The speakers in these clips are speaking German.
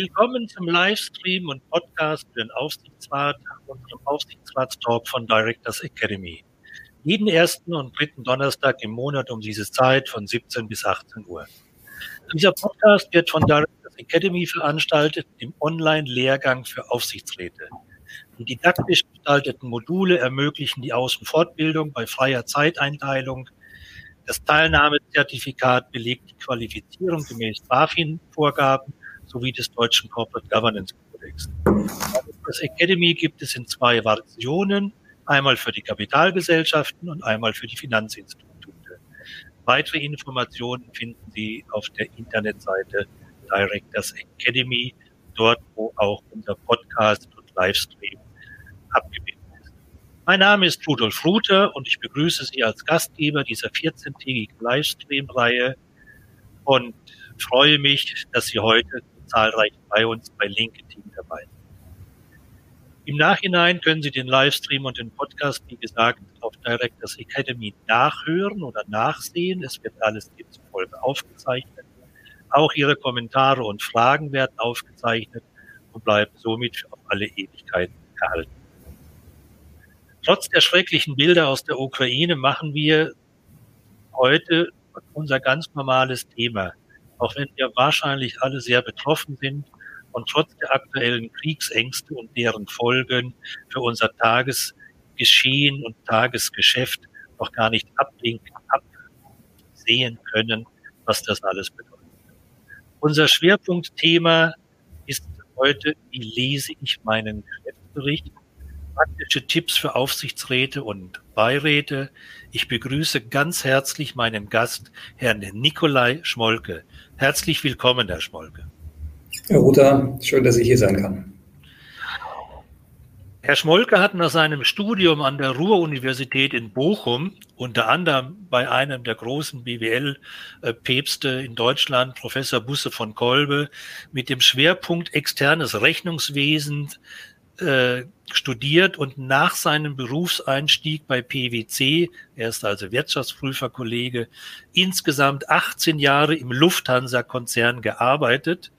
Willkommen zum Livestream und Podcast für den Aufsichtsrat, unserem Aufsichtsratstalk von Directors Academy. Jeden ersten und dritten Donnerstag im Monat um diese Zeit von 17 bis 18 Uhr. Dieser Podcast wird von Directors Academy veranstaltet im Online-Lehrgang für Aufsichtsräte. Die didaktisch gestalteten Module ermöglichen die Außenfortbildung bei freier Zeiteinteilung. Das Teilnahmezertifikat belegt die Qualifizierung gemäß BaFin-Vorgaben sowie des deutschen Corporate Governance Codex. Das Academy gibt es in zwei Versionen, einmal für die Kapitalgesellschaften und einmal für die Finanzinstitute. Weitere Informationen finden Sie auf der Internetseite Directors Academy, dort wo auch unser Podcast und Livestream abgebildet ist. Mein Name ist Rudolf Ruther und ich begrüße Sie als Gastgeber dieser 14-tägigen Livestream-Reihe und freue mich, dass Sie heute zahlreich bei uns bei LinkedIn dabei. Im Nachhinein können Sie den Livestream und den Podcast, wie gesagt, auf Directors Academy nachhören oder nachsehen. Es wird alles in dieser aufgezeichnet. Auch Ihre Kommentare und Fragen werden aufgezeichnet und bleiben somit auf alle Ewigkeiten erhalten. Trotz der schrecklichen Bilder aus der Ukraine machen wir heute unser ganz normales Thema auch wenn wir wahrscheinlich alle sehr betroffen sind und trotz der aktuellen Kriegsängste und deren Folgen für unser Tagesgeschehen und Tagesgeschäft noch gar nicht ablinken, absehen können, was das alles bedeutet. Unser Schwerpunktthema ist heute, wie lese ich meinen Geschäftsbericht? Praktische Tipps für Aufsichtsräte und Beiräte. Ich begrüße ganz herzlich meinen Gast, Herrn Nikolai Schmolke. Herzlich willkommen, Herr Schmolke. Herr Ruther, schön, dass ich hier sein kann. Herr Schmolke hat nach seinem Studium an der Ruhr-Universität in Bochum, unter anderem bei einem der großen BWL-Päpste in Deutschland, Professor Busse von Kolbe, mit dem Schwerpunkt externes Rechnungswesen äh, studiert und nach seinem Berufseinstieg bei PwC, er ist also Wirtschaftsprüferkollege, insgesamt 18 Jahre im Lufthansa-Konzern gearbeitet.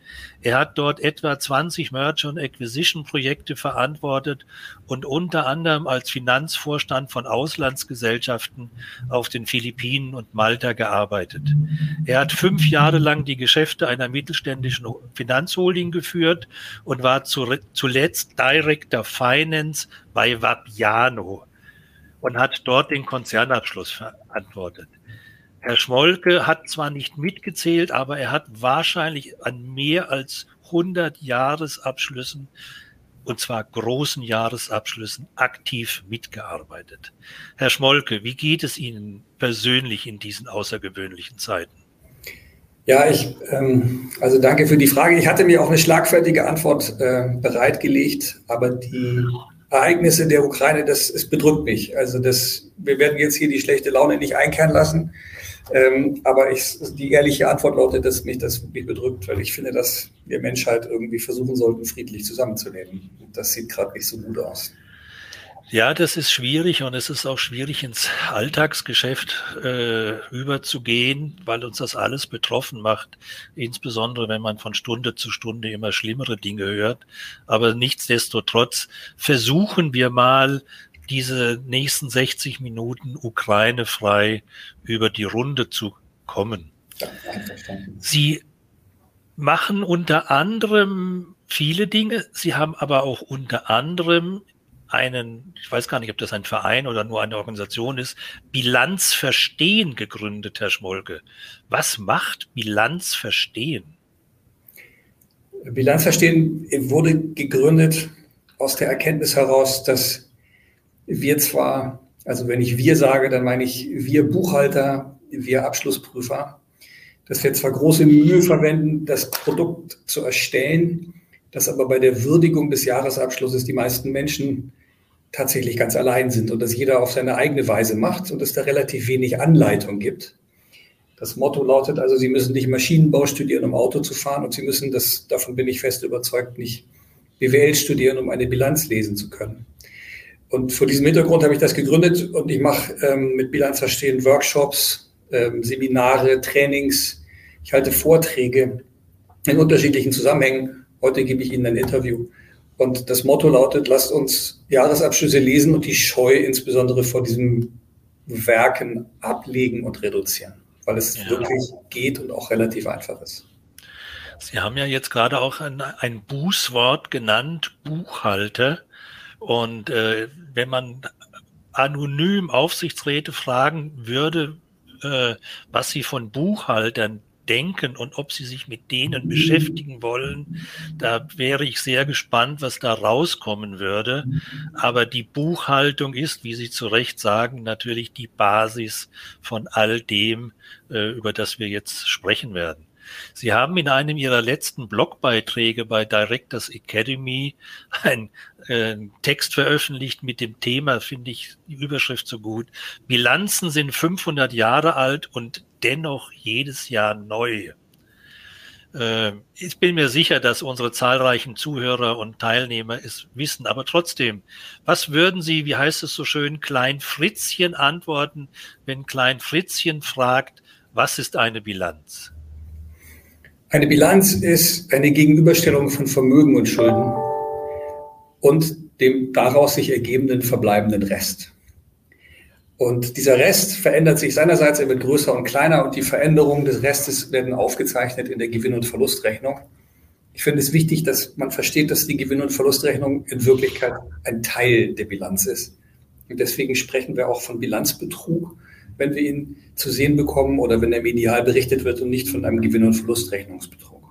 Er hat dort etwa 20 Merger- und Acquisition-Projekte verantwortet und unter anderem als Finanzvorstand von Auslandsgesellschaften auf den Philippinen und Malta gearbeitet. Er hat fünf Jahre lang die Geschäfte einer mittelständischen Finanzholding geführt und war zuletzt Director Finance bei Vapiano und hat dort den Konzernabschluss verantwortet. Herr Schmolke hat zwar nicht mitgezählt, aber er hat wahrscheinlich an mehr als 100 Jahresabschlüssen, und zwar großen Jahresabschlüssen, aktiv mitgearbeitet. Herr Schmolke, wie geht es Ihnen persönlich in diesen außergewöhnlichen Zeiten? Ja, ich, ähm, also danke für die Frage. Ich hatte mir auch eine schlagfertige Antwort äh, bereitgelegt, aber die Ereignisse der Ukraine, das, es bedrückt mich. Also das, wir werden jetzt hier die schlechte Laune nicht einkehren lassen. Ähm, aber ich, die ehrliche Antwort lautet, dass mich das wirklich bedrückt, weil ich finde, dass wir Menschheit irgendwie versuchen sollten, friedlich zusammenzuleben. Das sieht gerade nicht so gut aus. Ja, das ist schwierig und es ist auch schwierig, ins Alltagsgeschäft äh, überzugehen, weil uns das alles betroffen macht. Insbesondere, wenn man von Stunde zu Stunde immer schlimmere Dinge hört. Aber nichtsdestotrotz versuchen wir mal diese nächsten 60 Minuten Ukraine frei über die Runde zu kommen. Sie machen unter anderem viele Dinge. Sie haben aber auch unter anderem einen, ich weiß gar nicht, ob das ein Verein oder nur eine Organisation ist, Bilanz verstehen gegründet, Herr Schmolke. Was macht Bilanz verstehen? Bilanz verstehen wurde gegründet aus der Erkenntnis heraus, dass wir zwar, also wenn ich wir sage, dann meine ich wir Buchhalter, wir Abschlussprüfer, dass wir zwar große Mühe verwenden, das Produkt zu erstellen, dass aber bei der Würdigung des Jahresabschlusses die meisten Menschen tatsächlich ganz allein sind und dass jeder auf seine eigene Weise macht und es da relativ wenig Anleitung gibt. Das Motto lautet also, Sie müssen nicht Maschinenbau studieren, um Auto zu fahren und Sie müssen, das, davon bin ich fest überzeugt, nicht BWL studieren, um eine Bilanz lesen zu können. Und vor diesem Hintergrund habe ich das gegründet und ich mache ähm, mit Bilanz verstehen Workshops, ähm, Seminare, Trainings. Ich halte Vorträge in unterschiedlichen Zusammenhängen Heute gebe ich Ihnen ein Interview. Und das Motto lautet, lasst uns Jahresabschlüsse lesen und die Scheu insbesondere vor diesen Werken ablegen und reduzieren, weil es ja. wirklich geht und auch relativ einfach ist. Sie haben ja jetzt gerade auch ein, ein Bußwort genannt, Buchhalter. Und äh, wenn man anonym Aufsichtsräte fragen würde, äh, was sie von Buchhaltern denken und ob sie sich mit denen beschäftigen wollen. Da wäre ich sehr gespannt, was da rauskommen würde. Aber die Buchhaltung ist, wie Sie zu Recht sagen, natürlich die Basis von all dem, äh, über das wir jetzt sprechen werden. Sie haben in einem Ihrer letzten Blogbeiträge bei Directors Academy einen äh, Text veröffentlicht mit dem Thema, finde ich die Überschrift so gut. Bilanzen sind 500 Jahre alt und dennoch jedes Jahr neu. Äh, ich bin mir sicher, dass unsere zahlreichen Zuhörer und Teilnehmer es wissen, aber trotzdem, was würden Sie, wie heißt es so schön, Klein Fritzchen antworten, wenn Klein Fritzchen fragt, was ist eine Bilanz? Eine Bilanz ist eine Gegenüberstellung von Vermögen und Schulden und dem daraus sich ergebenden verbleibenden Rest. Und dieser Rest verändert sich seinerseits, er wird größer und kleiner und die Veränderungen des Restes werden aufgezeichnet in der Gewinn- und Verlustrechnung. Ich finde es wichtig, dass man versteht, dass die Gewinn- und Verlustrechnung in Wirklichkeit ein Teil der Bilanz ist. Und deswegen sprechen wir auch von Bilanzbetrug wenn wir ihn zu sehen bekommen oder wenn er medial berichtet wird und nicht von einem Gewinn- und Verlustrechnungsbetrug.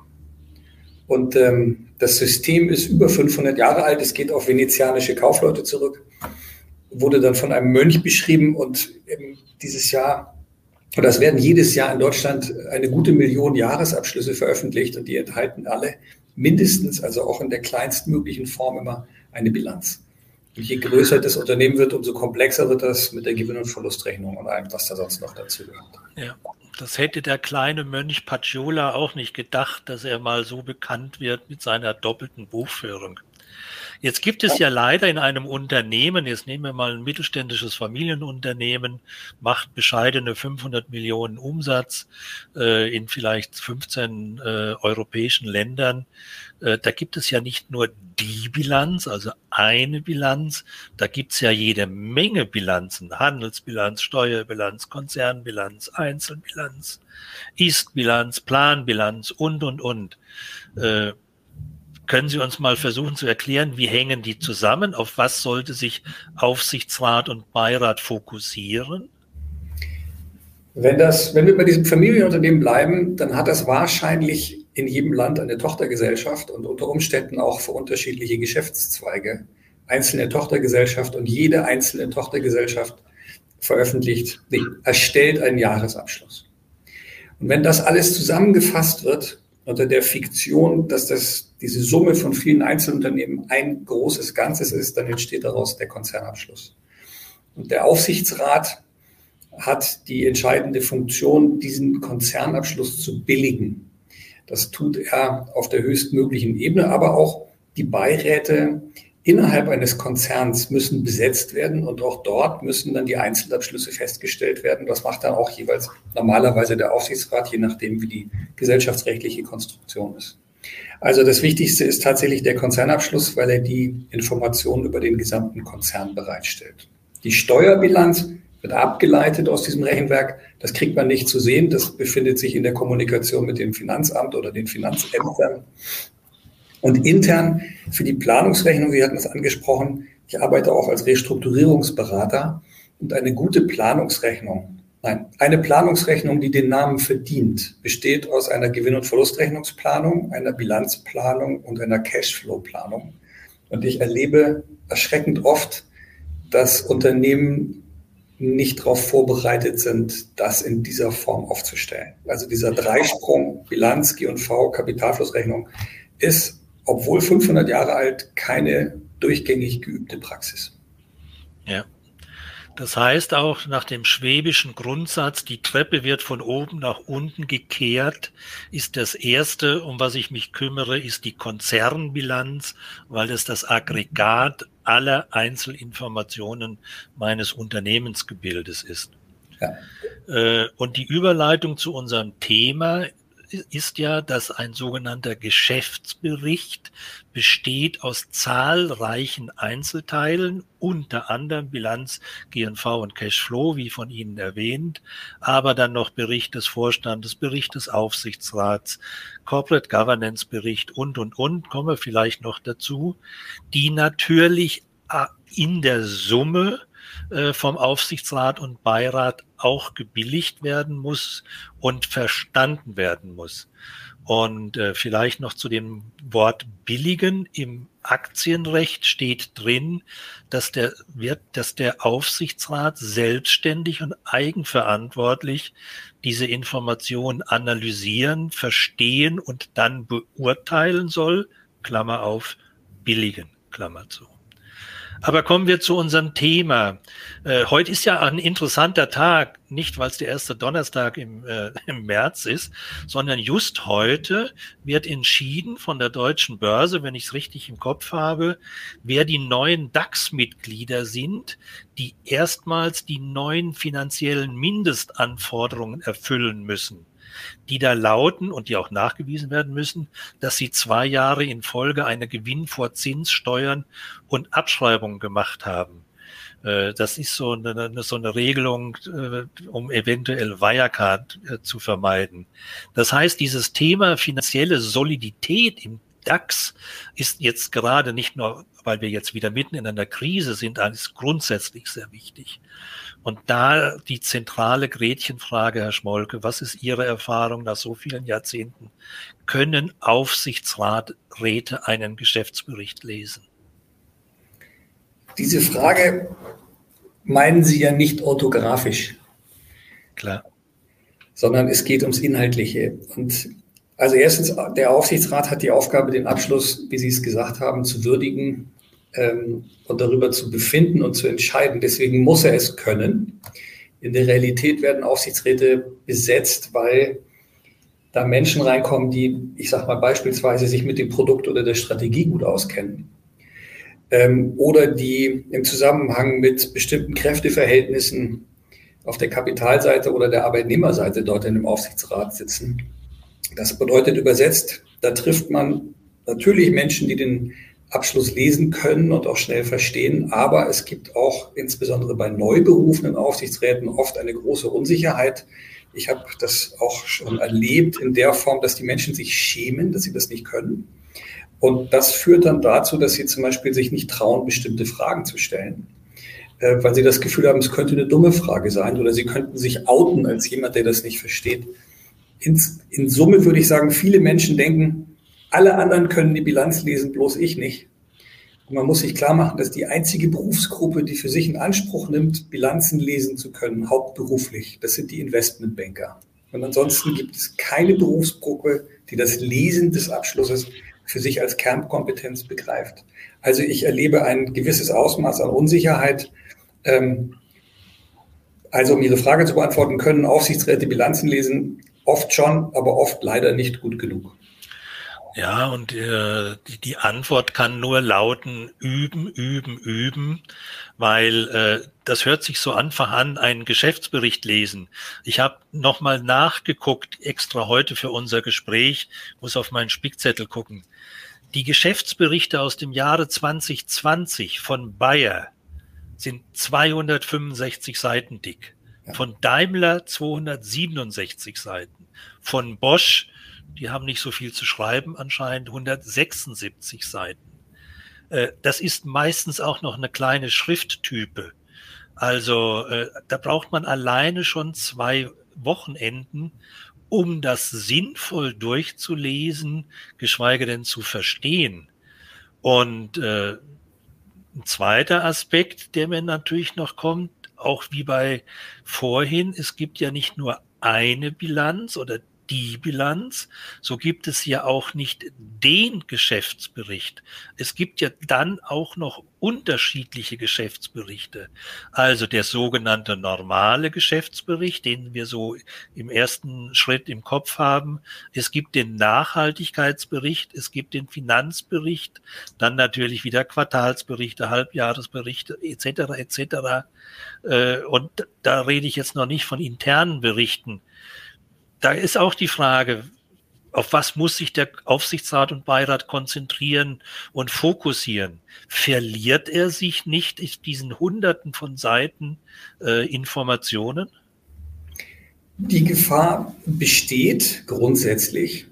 Und ähm, das System ist über 500 Jahre alt. Es geht auf venezianische Kaufleute zurück. Wurde dann von einem Mönch beschrieben und dieses Jahr, oder es werden jedes Jahr in Deutschland eine gute Million Jahresabschlüsse veröffentlicht und die enthalten alle mindestens, also auch in der kleinstmöglichen Form immer eine Bilanz. Und je größer das Unternehmen wird, umso komplexer wird das mit der Gewinn- und Verlustrechnung und allem, was da sonst noch dazu gehört. Ja, das hätte der kleine Mönch Paciola auch nicht gedacht, dass er mal so bekannt wird mit seiner doppelten Buchführung. Jetzt gibt es ja leider in einem Unternehmen, jetzt nehmen wir mal ein mittelständisches Familienunternehmen, macht bescheidene 500 Millionen Umsatz äh, in vielleicht 15 äh, europäischen Ländern. Äh, da gibt es ja nicht nur die Bilanz, also eine Bilanz, da gibt es ja jede Menge Bilanzen, Handelsbilanz, Steuerbilanz, Konzernbilanz, Einzelbilanz, Ist-Bilanz, Planbilanz und, und, und. Äh, können Sie uns mal versuchen zu erklären, wie hängen die zusammen? Auf was sollte sich Aufsichtsrat und Beirat fokussieren? Wenn, das, wenn wir bei diesem Familienunternehmen bleiben, dann hat das wahrscheinlich in jedem Land eine Tochtergesellschaft und unter Umständen auch für unterschiedliche Geschäftszweige einzelne Tochtergesellschaft und jede einzelne Tochtergesellschaft veröffentlicht, nee, erstellt einen Jahresabschluss. Und wenn das alles zusammengefasst wird, unter der Fiktion, dass das, diese Summe von vielen Einzelunternehmen ein großes Ganzes ist, dann entsteht daraus der Konzernabschluss. Und der Aufsichtsrat hat die entscheidende Funktion, diesen Konzernabschluss zu billigen. Das tut er auf der höchstmöglichen Ebene, aber auch die Beiräte innerhalb eines Konzerns müssen besetzt werden und auch dort müssen dann die Einzelabschlüsse festgestellt werden. Das macht dann auch jeweils normalerweise der Aufsichtsrat, je nachdem, wie die gesellschaftsrechtliche Konstruktion ist. Also das Wichtigste ist tatsächlich der Konzernabschluss, weil er die Informationen über den gesamten Konzern bereitstellt. Die Steuerbilanz wird abgeleitet aus diesem Rechenwerk. Das kriegt man nicht zu sehen. Das befindet sich in der Kommunikation mit dem Finanzamt oder den Finanzämtern. Und intern für die Planungsrechnung, Sie hatten es angesprochen, ich arbeite auch als Restrukturierungsberater und eine gute Planungsrechnung, nein, eine Planungsrechnung, die den Namen verdient, besteht aus einer Gewinn- und Verlustrechnungsplanung, einer Bilanzplanung und einer Cashflow-Planung. Und ich erlebe erschreckend oft, dass Unternehmen nicht darauf vorbereitet sind, das in dieser Form aufzustellen. Also dieser Dreisprung Bilanz, G&V, Kapitalflussrechnung ist obwohl 500 Jahre alt, keine durchgängig geübte Praxis. Ja. Das heißt auch nach dem schwäbischen Grundsatz, die Treppe wird von oben nach unten gekehrt, ist das Erste, um was ich mich kümmere, ist die Konzernbilanz, weil es das Aggregat aller Einzelinformationen meines Unternehmensgebildes ist. Ja. Äh, und die Überleitung zu unserem Thema ist ja, dass ein sogenannter Geschäftsbericht besteht aus zahlreichen Einzelteilen, unter anderem Bilanz, GNV und Cashflow, wie von Ihnen erwähnt, aber dann noch Bericht des Vorstandes, Bericht des Aufsichtsrats, Corporate Governance Bericht und, und, und, kommen wir vielleicht noch dazu, die natürlich äh, in der Summe äh, vom Aufsichtsrat und Beirat auch gebilligt werden muss und verstanden werden muss. Und äh, vielleicht noch zu dem Wort billigen. Im Aktienrecht steht drin, dass der, wird, dass der Aufsichtsrat selbstständig und eigenverantwortlich diese Informationen analysieren, verstehen und dann beurteilen soll. Klammer auf, billigen, Klammer zu. Aber kommen wir zu unserem Thema. Äh, heute ist ja ein interessanter Tag, nicht weil es der erste Donnerstag im, äh, im März ist, sondern just heute wird entschieden von der deutschen Börse, wenn ich es richtig im Kopf habe, wer die neuen DAX-Mitglieder sind, die erstmals die neuen finanziellen Mindestanforderungen erfüllen müssen die da lauten und die auch nachgewiesen werden müssen, dass sie zwei Jahre in Folge eine Gewinn vor Zinssteuern und Abschreibungen gemacht haben. Äh, das ist so eine, so eine Regelung, äh, um eventuell Wirecard äh, zu vermeiden. Das heißt, dieses Thema finanzielle Solidität im DAX ist jetzt gerade nicht nur, weil wir jetzt wieder mitten in einer Krise sind, ist grundsätzlich sehr wichtig. Und da die zentrale Gretchenfrage, Herr Schmolke, was ist Ihre Erfahrung nach so vielen Jahrzehnten? Können Aufsichtsraträte einen Geschäftsbericht lesen? Diese Frage meinen Sie ja nicht orthografisch. Klar. Sondern es geht ums Inhaltliche. Und also erstens, der Aufsichtsrat hat die Aufgabe, den Abschluss, wie Sie es gesagt haben, zu würdigen ähm, und darüber zu befinden und zu entscheiden. Deswegen muss er es können. In der Realität werden Aufsichtsräte besetzt, weil da Menschen reinkommen, die, ich sage mal beispielsweise, sich mit dem Produkt oder der Strategie gut auskennen. Ähm, oder die im Zusammenhang mit bestimmten Kräfteverhältnissen auf der Kapitalseite oder der Arbeitnehmerseite dort in dem Aufsichtsrat sitzen. Das bedeutet übersetzt, da trifft man natürlich Menschen, die den Abschluss lesen können und auch schnell verstehen. Aber es gibt auch insbesondere bei neu berufenen Aufsichtsräten oft eine große Unsicherheit. Ich habe das auch schon erlebt in der Form, dass die Menschen sich schämen, dass sie das nicht können. Und das führt dann dazu, dass sie zum Beispiel sich nicht trauen, bestimmte Fragen zu stellen, äh, weil sie das Gefühl haben, es könnte eine dumme Frage sein oder sie könnten sich outen als jemand, der das nicht versteht. In, in Summe würde ich sagen, viele Menschen denken, alle anderen können die Bilanz lesen, bloß ich nicht. Und man muss sich klar machen, dass die einzige Berufsgruppe, die für sich in Anspruch nimmt, Bilanzen lesen zu können, hauptberuflich, das sind die Investmentbanker. Und ansonsten gibt es keine Berufsgruppe, die das Lesen des Abschlusses für sich als Kernkompetenz begreift. Also ich erlebe ein gewisses Ausmaß an Unsicherheit. Ähm, also um Ihre Frage zu beantworten, können Aufsichtsräte Bilanzen lesen? Oft schon, aber oft leider nicht gut genug. Ja, und äh, die, die Antwort kann nur lauten, üben, üben, üben, weil äh, das hört sich so einfach an, einen Geschäftsbericht lesen. Ich habe nochmal nachgeguckt, extra heute für unser Gespräch, muss auf meinen Spickzettel gucken. Die Geschäftsberichte aus dem Jahre 2020 von Bayer sind 265 Seiten dick, von Daimler 267 Seiten, von Bosch die haben nicht so viel zu schreiben anscheinend, 176 Seiten. Äh, das ist meistens auch noch eine kleine Schrifttype. Also äh, da braucht man alleine schon zwei Wochenenden, um das sinnvoll durchzulesen, geschweige denn zu verstehen. Und äh, ein zweiter Aspekt, der mir natürlich noch kommt, auch wie bei vorhin, es gibt ja nicht nur eine Bilanz oder die Bilanz, so gibt es ja auch nicht den Geschäftsbericht. Es gibt ja dann auch noch unterschiedliche Geschäftsberichte. Also der sogenannte normale Geschäftsbericht, den wir so im ersten Schritt im Kopf haben. Es gibt den Nachhaltigkeitsbericht, es gibt den Finanzbericht, dann natürlich wieder Quartalsberichte, Halbjahresberichte etc. etc. Äh, und da rede ich jetzt noch nicht von internen Berichten da ist auch die Frage, auf was muss sich der Aufsichtsrat und Beirat konzentrieren und fokussieren? Verliert er sich nicht in diesen Hunderten von Seiten äh, Informationen? Die Gefahr besteht grundsätzlich.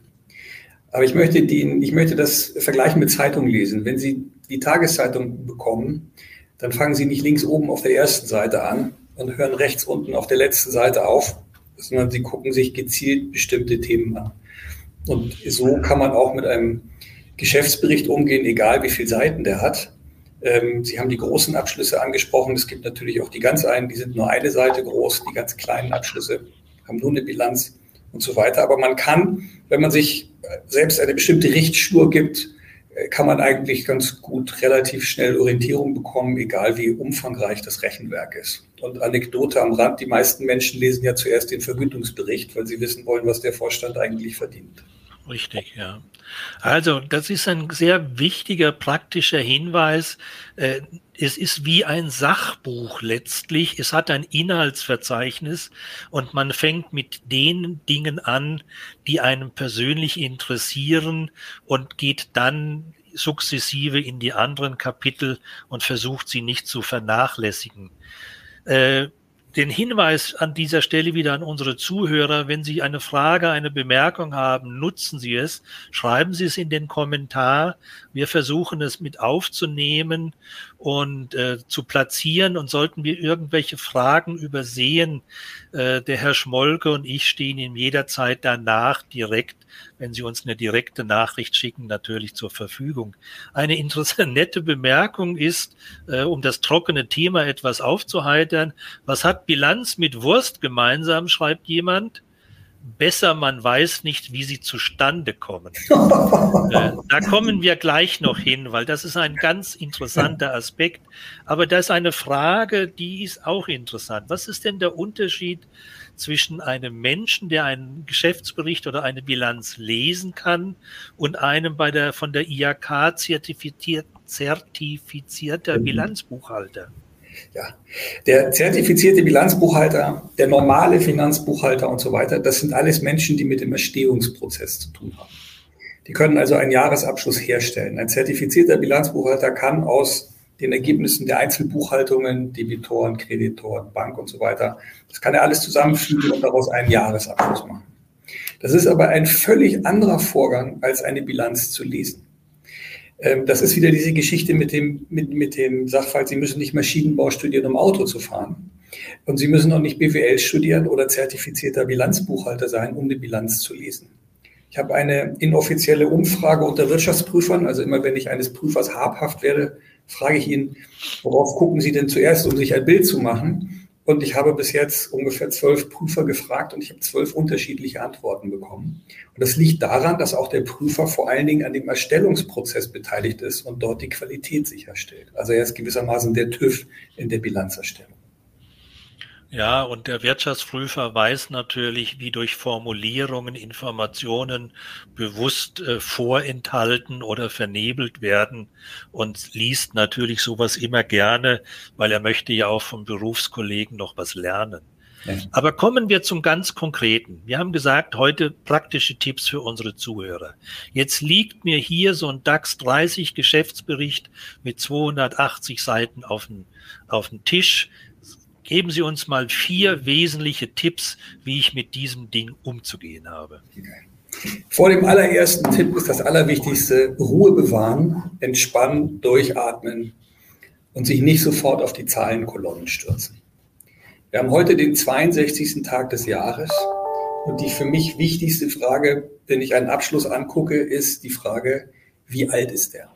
Aber ich möchte, den, ich möchte das vergleichen mit Zeitung lesen. Wenn Sie die Tageszeitung bekommen, dann fangen Sie nicht links oben auf der ersten Seite an und hören rechts unten auf der letzten Seite auf, sondern Sie gucken sich gezielt bestimmte Themen an. Und so kann man auch mit einem Geschäftsbericht umgehen, egal wie viele Seiten der hat. Ähm, Sie haben die großen Abschlüsse angesprochen. Es gibt natürlich auch die ganz einen, die sind nur eine Seite groß. Die ganz kleinen Abschlüsse haben nur eine Bilanz und so weiter. Aber man kann, wenn man sich selbst eine bestimmte Richtschnur gibt, kann man eigentlich ganz gut relativ schnell Orientierung bekommen, egal wie umfangreich das Rechenwerk ist. Und Anekdote am Rand, die meisten Menschen lesen ja zuerst den Vergütungsbericht, weil sie wissen wollen, was der Vorstand eigentlich verdient. Richtig, ja. Also, das ist ein sehr wichtiger praktischer Hinweis. Äh, es ist wie ein Sachbuch letztlich. Es hat ein Inhaltsverzeichnis und man fängt mit den Dingen an, die einem persönlich interessieren und geht dann sukzessive in die anderen Kapitel und versucht sie nicht zu vernachlässigen. Äh, den Hinweis an dieser Stelle wieder an unsere Zuhörer, wenn Sie eine Frage, eine Bemerkung haben, nutzen Sie es, schreiben Sie es in den Kommentar. Wir versuchen es mit aufzunehmen und äh, zu platzieren. Und sollten wir irgendwelche Fragen übersehen, äh, der Herr Schmolke und ich stehen Ihnen jederzeit danach direkt, wenn Sie uns eine direkte Nachricht schicken, natürlich zur Verfügung. Eine interessante, nette Bemerkung ist, äh, um das trockene Thema etwas aufzuheitern, was hat Bilanz mit Wurst gemeinsam, schreibt jemand besser, man weiß nicht, wie sie zustande kommen. äh, da kommen wir gleich noch hin, weil das ist ein ganz interessanter Aspekt. Aber das ist eine Frage, die ist auch interessant. Was ist denn der Unterschied zwischen einem Menschen, der einen Geschäftsbericht oder eine Bilanz lesen kann, und einem bei der von der IAK zertifiziert, zertifizierter mhm. Bilanzbuchhalter? Ja, der zertifizierte Bilanzbuchhalter, der normale Finanzbuchhalter und so weiter, das sind alles Menschen, die mit dem Erstehungsprozess zu tun haben. Die können also einen Jahresabschluss herstellen. Ein zertifizierter Bilanzbuchhalter kann aus den Ergebnissen der Einzelbuchhaltungen, Debitoren, Kreditoren, Bank und so weiter, das kann er alles zusammenfügen und daraus einen Jahresabschluss machen. Das ist aber ein völlig anderer Vorgang, als eine Bilanz zu lesen. Ähm, das ist wieder diese Geschichte mit dem, mit, mit dem Sachverhalt, Sie müssen nicht Maschinenbau studieren, um Auto zu fahren. Und Sie müssen auch nicht BWL studieren oder zertifizierter Bilanzbuchhalter sein, um eine Bilanz zu lesen. Ich habe eine inoffizielle Umfrage unter Wirtschaftsprüfern. Also immer wenn ich eines Prüfers habhaft werde, frage ich ihn, worauf gucken Sie denn zuerst, um sich ein Bild zu machen? Und ich habe bis jetzt ungefähr zwölf Prüfer gefragt und ich habe zwölf unterschiedliche Antworten bekommen. Und das liegt daran, dass auch der Prüfer vor allen Dingen an dem Erstellungsprozess beteiligt ist und dort die Qualität sicherstellt. Also er ist gewissermaßen der TÜV in der Bilanzerstellung. Ja, und der Wirtschaftsprüfer weiß natürlich, wie durch Formulierungen Informationen bewusst äh, vorenthalten oder vernebelt werden und liest natürlich sowas immer gerne, weil er möchte ja auch vom Berufskollegen noch was lernen. Ja. Aber kommen wir zum ganz Konkreten. Wir haben gesagt, heute praktische Tipps für unsere Zuhörer. Jetzt liegt mir hier so ein DAX 30 Geschäftsbericht mit 280 Seiten auf dem, auf dem Tisch. Geben Sie uns mal vier wesentliche Tipps, wie ich mit diesem Ding umzugehen habe. Vor dem allerersten Tipp ist das Allerwichtigste, Ruhe bewahren, entspannen, durchatmen und sich nicht sofort auf die Zahlenkolonnen stürzen. Wir haben heute den 62. Tag des Jahres und die für mich wichtigste Frage, wenn ich einen Abschluss angucke, ist die Frage, wie alt ist der?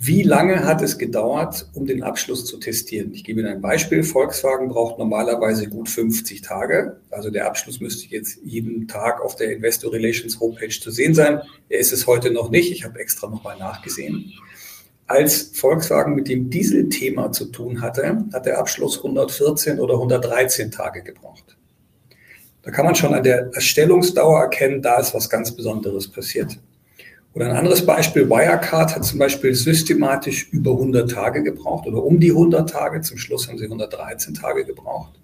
Wie lange hat es gedauert, um den Abschluss zu testieren? Ich gebe Ihnen ein Beispiel. Volkswagen braucht normalerweise gut 50 Tage. Also der Abschluss müsste jetzt jeden Tag auf der Investor Relations Homepage zu sehen sein. Er ist es heute noch nicht. Ich habe extra nochmal nachgesehen. Als Volkswagen mit dem Dieselthema zu tun hatte, hat der Abschluss 114 oder 113 Tage gebraucht. Da kann man schon an der Erstellungsdauer erkennen, da ist was ganz Besonderes passiert. Oder ein anderes Beispiel, Wirecard hat zum Beispiel systematisch über 100 Tage gebraucht oder um die 100 Tage. Zum Schluss haben sie 113 Tage gebraucht.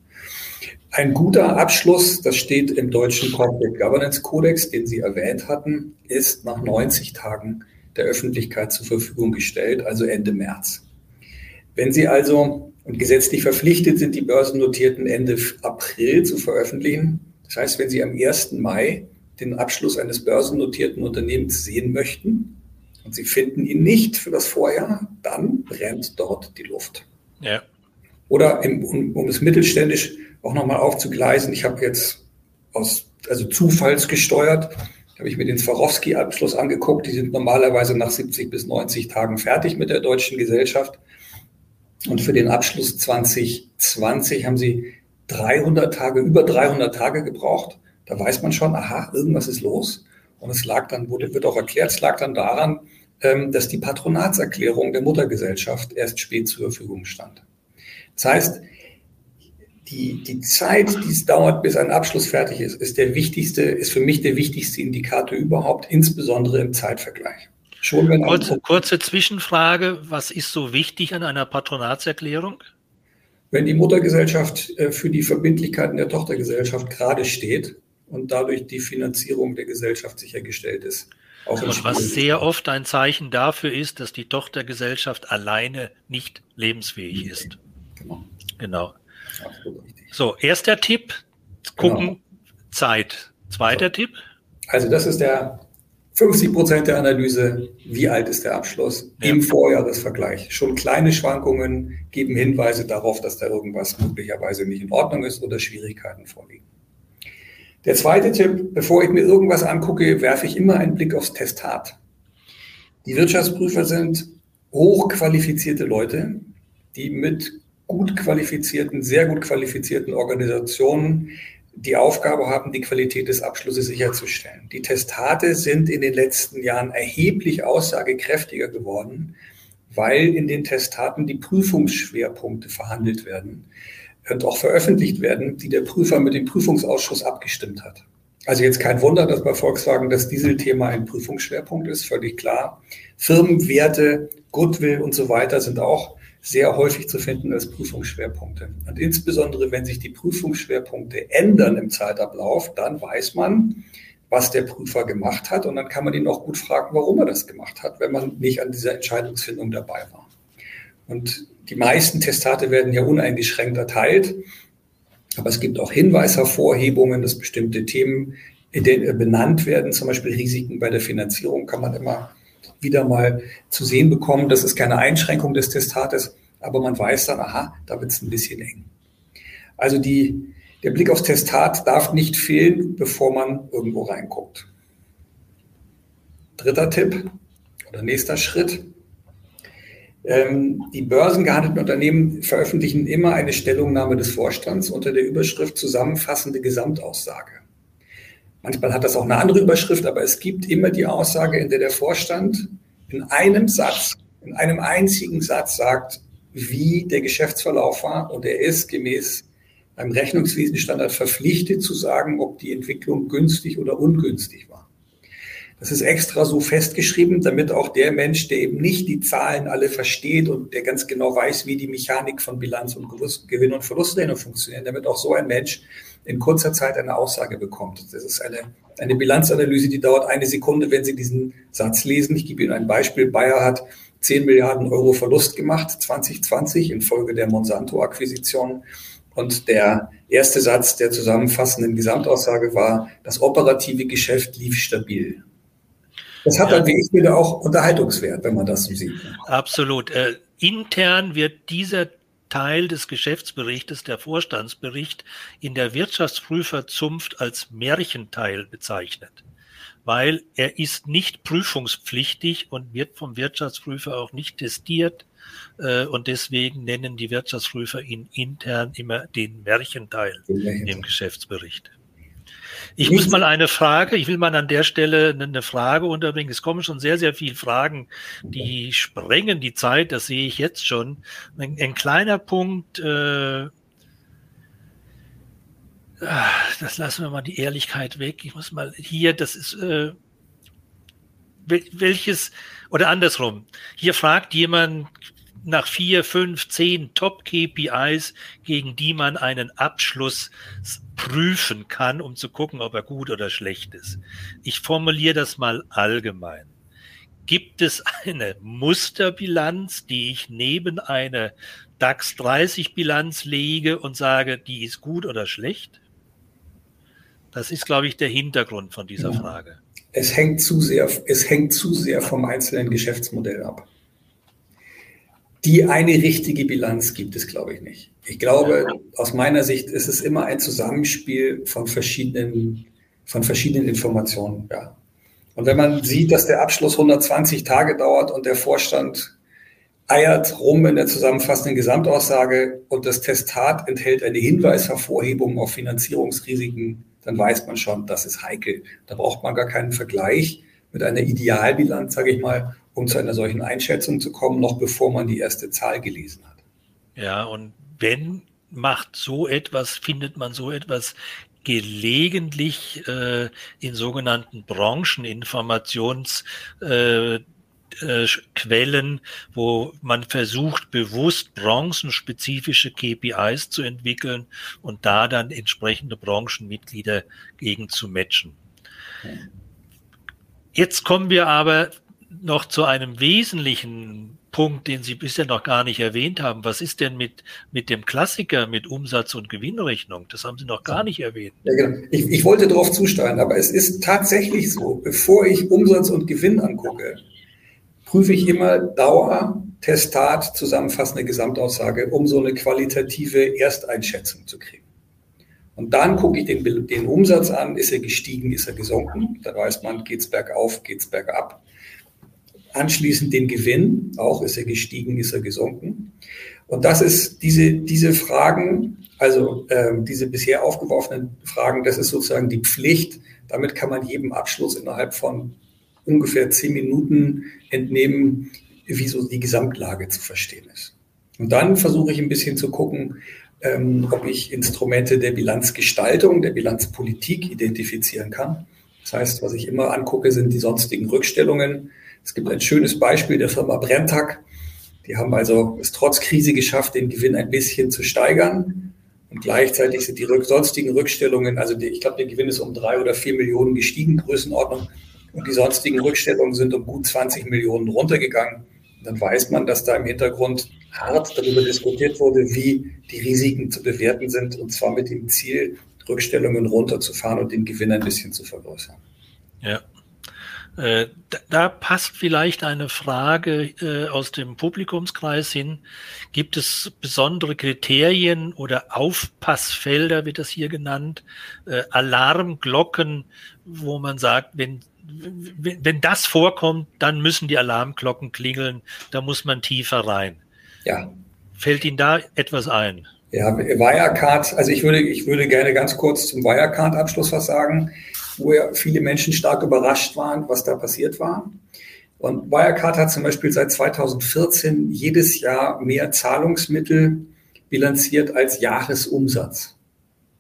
Ein guter Abschluss, das steht im deutschen Corporate Governance Codex, den Sie erwähnt hatten, ist nach 90 Tagen der Öffentlichkeit zur Verfügung gestellt, also Ende März. Wenn Sie also und gesetzlich verpflichtet sind, die Börsennotierten Ende April zu veröffentlichen, das heißt, wenn Sie am 1. Mai den Abschluss eines börsennotierten Unternehmens sehen möchten und Sie finden ihn nicht für das Vorjahr, dann brennt dort die Luft. Ja. Oder im, um, um es mittelständisch auch nochmal aufzugleisen, ich habe jetzt aus, also zufallsgesteuert, habe ich mir den Swarovski-Abschluss angeguckt. Die sind normalerweise nach 70 bis 90 Tagen fertig mit der deutschen Gesellschaft. Und für den Abschluss 2020 haben sie 300 Tage, über 300 Tage gebraucht. Da weiß man schon, aha, irgendwas ist los. Und es lag dann, wurde, wird auch erklärt, es lag dann daran, ähm, dass die Patronatserklärung der Muttergesellschaft erst spät zur Verfügung stand. Das heißt, die, die Zeit, die es dauert, bis ein Abschluss fertig ist, ist der wichtigste, ist für mich der wichtigste Indikator überhaupt, insbesondere im Zeitvergleich. Schon wenn kurze, kurze Zwischenfrage, was ist so wichtig an einer Patronatserklärung? Wenn die Muttergesellschaft äh, für die Verbindlichkeiten der Tochtergesellschaft gerade steht und dadurch die Finanzierung der Gesellschaft sichergestellt ist. Auch und was sehr oft ein Zeichen dafür ist, dass die Tochtergesellschaft alleine nicht lebensfähig ist. Genau. Genau. So, erster Tipp, gucken, genau. Zeit. Zweiter so. Tipp. Also das ist der 50 Prozent der Analyse, wie alt ist der Abschluss ja. im Vorjahresvergleich. Schon kleine Schwankungen geben Hinweise darauf, dass da irgendwas möglicherweise nicht in Ordnung ist oder Schwierigkeiten vorliegen. Der zweite Tipp, bevor ich mir irgendwas angucke, werfe ich immer einen Blick aufs Testat. Die Wirtschaftsprüfer sind hochqualifizierte Leute, die mit gut qualifizierten, sehr gut qualifizierten Organisationen die Aufgabe haben, die Qualität des Abschlusses sicherzustellen. Die Testate sind in den letzten Jahren erheblich aussagekräftiger geworden, weil in den Testaten die Prüfungsschwerpunkte verhandelt werden und auch veröffentlicht werden, die der Prüfer mit dem Prüfungsausschuss abgestimmt hat. Also jetzt kein Wunder, dass bei Volkswagen das Dieselthema ein Prüfungsschwerpunkt ist, völlig klar. Firmenwerte, Goodwill und so weiter sind auch sehr häufig zu finden als Prüfungsschwerpunkte. Und insbesondere, wenn sich die Prüfungsschwerpunkte ändern im Zeitablauf, dann weiß man, was der Prüfer gemacht hat. Und dann kann man ihn auch gut fragen, warum er das gemacht hat, wenn man nicht an dieser Entscheidungsfindung dabei war. Und die meisten Testate werden ja uneingeschränkt erteilt. Aber es gibt auch Hinweishervorhebungen, dass bestimmte Themen benannt werden, zum Beispiel Risiken bei der Finanzierung kann man immer wieder mal zu sehen bekommen. Das ist keine Einschränkung des Testates, aber man weiß dann, aha, da wird es ein bisschen eng. Also die, der Blick aufs Testat darf nicht fehlen, bevor man irgendwo reinguckt. Dritter Tipp oder nächster Schritt. Ähm, die börsengehandelten Unternehmen veröffentlichen immer eine Stellungnahme des Vorstands unter der Überschrift zusammenfassende Gesamtaussage. Manchmal hat das auch eine andere Überschrift, aber es gibt immer die Aussage, in der der Vorstand in einem Satz, in einem einzigen Satz sagt, wie der Geschäftsverlauf war. Und er ist gemäß einem Rechnungswesenstandard verpflichtet zu sagen, ob die Entwicklung günstig oder ungünstig war. Das ist extra so festgeschrieben, damit auch der Mensch, der eben nicht die Zahlen alle versteht und der ganz genau weiß, wie die Mechanik von Bilanz und Gewinn- und Verlustrechnung funktioniert, damit auch so ein Mensch in kurzer Zeit eine Aussage bekommt. Das ist eine, eine Bilanzanalyse, die dauert eine Sekunde, wenn Sie diesen Satz lesen. Ich gebe Ihnen ein Beispiel. Bayer hat 10 Milliarden Euro Verlust gemacht 2020 infolge der Monsanto-Akquisition. Und der erste Satz der zusammenfassenden Gesamtaussage war, das operative Geschäft lief stabil. Das hat dann, wie ich finde, auch Unterhaltungswert, wenn man das so sieht. Absolut. Äh, intern wird dieser Teil des Geschäftsberichtes, der Vorstandsbericht, in der Wirtschaftsprüferzunft als Märchenteil bezeichnet, weil er ist nicht prüfungspflichtig und wird vom Wirtschaftsprüfer auch nicht testiert. Äh, und deswegen nennen die Wirtschaftsprüfer ihn intern immer den Märchenteil im Geschäftsbericht. Ich muss mal eine Frage, ich will mal an der Stelle eine Frage unterbringen. Es kommen schon sehr, sehr viele Fragen, die sprengen die Zeit, das sehe ich jetzt schon. Ein, ein kleiner Punkt, äh, das lassen wir mal die Ehrlichkeit weg. Ich muss mal hier, das ist, äh, welches, oder andersrum. Hier fragt jemand, nach vier, fünf, zehn Top-KPIs, gegen die man einen Abschluss prüfen kann, um zu gucken, ob er gut oder schlecht ist. Ich formuliere das mal allgemein. Gibt es eine Musterbilanz, die ich neben eine DAX 30 Bilanz lege und sage, die ist gut oder schlecht? Das ist, glaube ich, der Hintergrund von dieser ja. Frage. Es hängt zu sehr, es hängt zu sehr vom einzelnen Geschäftsmodell ab. Die eine richtige Bilanz gibt es, glaube ich, nicht. Ich glaube, aus meiner Sicht ist es immer ein Zusammenspiel von verschiedenen, von verschiedenen Informationen. Ja. Und wenn man sieht, dass der Abschluss 120 Tage dauert und der Vorstand eiert rum in der zusammenfassenden Gesamtaussage und das Testat enthält eine Hinweishervorhebung auf Finanzierungsrisiken, dann weiß man schon, das ist heikel. Da braucht man gar keinen Vergleich mit einer Idealbilanz, sage ich mal, um zu einer solchen Einschätzung zu kommen, noch bevor man die erste Zahl gelesen hat. Ja, und wenn macht so etwas, findet man so etwas gelegentlich äh, in sogenannten Brancheninformations äh, äh, wo man versucht, bewusst branchenspezifische KPIs zu entwickeln und da dann entsprechende Branchenmitglieder gegen zu matchen. Jetzt kommen wir aber noch zu einem wesentlichen Punkt, den Sie bisher noch gar nicht erwähnt haben. Was ist denn mit, mit dem Klassiker, mit Umsatz- und Gewinnrechnung? Das haben Sie noch gar nicht erwähnt. Ja, genau. ich, ich wollte darauf zusteuern, aber es ist tatsächlich so, bevor ich Umsatz und Gewinn angucke, prüfe ich immer Dauer, Testat, zusammenfassende Gesamtaussage, um so eine qualitative Ersteinschätzung zu kriegen. Und dann gucke ich den, den Umsatz an, ist er gestiegen, ist er gesunken, da weiß man, geht es bergauf, geht es bergab. Anschließend den Gewinn, auch ist er gestiegen, ist er gesunken. Und das ist diese, diese Fragen, also äh, diese bisher aufgeworfenen Fragen, das ist sozusagen die Pflicht. Damit kann man jedem Abschluss innerhalb von ungefähr zehn Minuten entnehmen, wie so die Gesamtlage zu verstehen ist. Und dann versuche ich ein bisschen zu gucken, ähm, ob ich Instrumente der Bilanzgestaltung, der Bilanzpolitik identifizieren kann. Das heißt, was ich immer angucke, sind die sonstigen Rückstellungen. Es gibt ein schönes Beispiel der Firma Brenntag. Die haben also es trotz Krise geschafft, den Gewinn ein bisschen zu steigern. Und gleichzeitig sind die sonstigen Rückstellungen, also die, ich glaube, der Gewinn ist um drei oder vier Millionen gestiegen, Größenordnung. Und die sonstigen Rückstellungen sind um gut 20 Millionen runtergegangen. Dann weiß man, dass da im Hintergrund hart darüber diskutiert wurde, wie die Risiken zu bewerten sind, und zwar mit dem Ziel, Rückstellungen runterzufahren und den Gewinn ein bisschen zu vergrößern. Ja. Äh, da passt vielleicht eine Frage äh, aus dem Publikumskreis hin. Gibt es besondere Kriterien oder Aufpassfelder, wird das hier genannt, äh, Alarmglocken, wo man sagt, wenn wenn das vorkommt, dann müssen die Alarmglocken klingeln, da muss man tiefer rein. Ja. Fällt Ihnen da etwas ein? Ja, Wirecard, also ich würde, ich würde gerne ganz kurz zum Wirecard-Abschluss was sagen, wo ja viele Menschen stark überrascht waren, was da passiert war. Und Wirecard hat zum Beispiel seit 2014 jedes Jahr mehr Zahlungsmittel bilanziert als Jahresumsatz.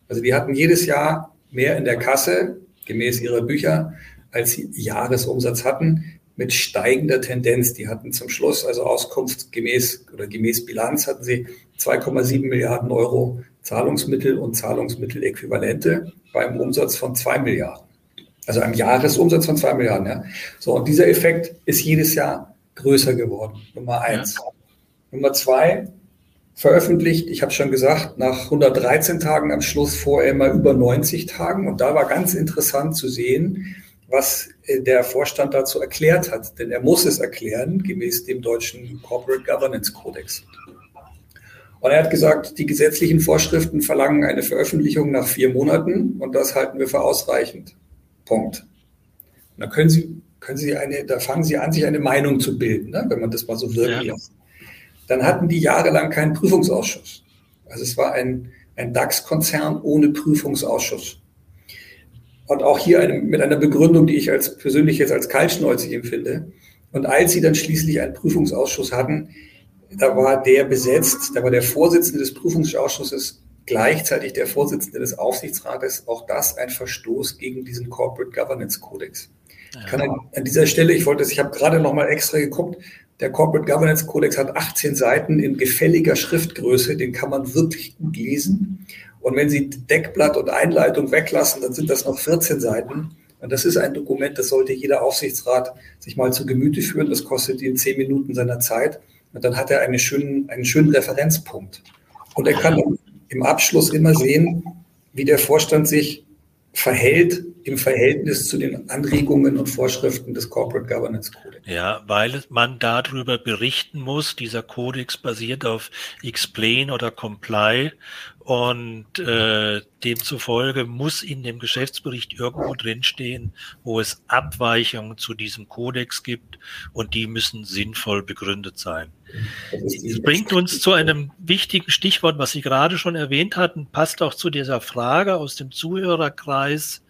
Also die hatten jedes Jahr mehr in der Kasse, gemäß ihrer Bücher, als sie Jahresumsatz hatten, mit steigender Tendenz. Die hatten zum Schluss, also Auskunft gemäß oder gemäß Bilanz, hatten sie 2,7 Milliarden Euro Zahlungsmittel und Zahlungsmitteläquivalente beim Umsatz von 2 Milliarden. Also einem Jahresumsatz von 2 Milliarden. Ja. So, und dieser Effekt ist jedes Jahr größer geworden. Nummer eins. Ja. Nummer zwei, veröffentlicht, ich habe schon gesagt, nach 113 Tagen am Schluss vorher immer über 90 Tagen. Und da war ganz interessant zu sehen, was äh, der Vorstand dazu erklärt hat. Denn er muss es erklären, gemäß dem deutschen Corporate Governance Codex. Und er hat gesagt, die gesetzlichen Vorschriften verlangen eine Veröffentlichung nach vier Monaten und das halten wir für ausreichend. Punkt. Und da können Sie, können Sie eine, da fangen Sie an, sich eine Meinung zu bilden, ne, wenn man das mal so wirken lässt. Dann hatten die jahrelang keinen Prüfungsausschuss. Also es war ein, ein DAX-Konzern ohne Prüfungsausschuss. Und auch hier eine, mit einer Begründung, die ich als persönlich jetzt als kaltschnäuzig empfinde. Und als sie dann schließlich einen Prüfungsausschuss hatten, da war der besetzt, da war der Vorsitzende des Prüfungsausschusses gleichzeitig der Vorsitzende des Aufsichtsrates. Auch das ein Verstoß gegen diesen Corporate Governance Codex. Ich kann an, an dieser Stelle, ich wollte es, ich habe gerade noch mal extra geguckt, Der Corporate Governance Codex hat 18 Seiten in gefälliger Schriftgröße, den kann man wirklich gut lesen. Und wenn Sie Deckblatt und Einleitung weglassen, dann sind das noch 14 Seiten. Und das ist ein Dokument, das sollte jeder Aufsichtsrat sich mal zu Gemüte führen. Das kostet ihn zehn Minuten seiner Zeit. Und dann hat er einen schönen, einen schönen Referenzpunkt. Und er kann im Abschluss immer sehen, wie der Vorstand sich verhält im Verhältnis zu den Anregungen und Vorschriften des Corporate Governance Codex. Ja, weil man darüber berichten muss. Dieser Kodex basiert auf Explain oder Comply und äh, demzufolge muss in dem Geschäftsbericht irgendwo drinstehen, wo es Abweichungen zu diesem Kodex gibt und die müssen sinnvoll begründet sein. Das bringt uns zu einem wichtigen Stichwort, was Sie gerade schon erwähnt hatten, passt auch zu dieser Frage aus dem Zuhörerkreis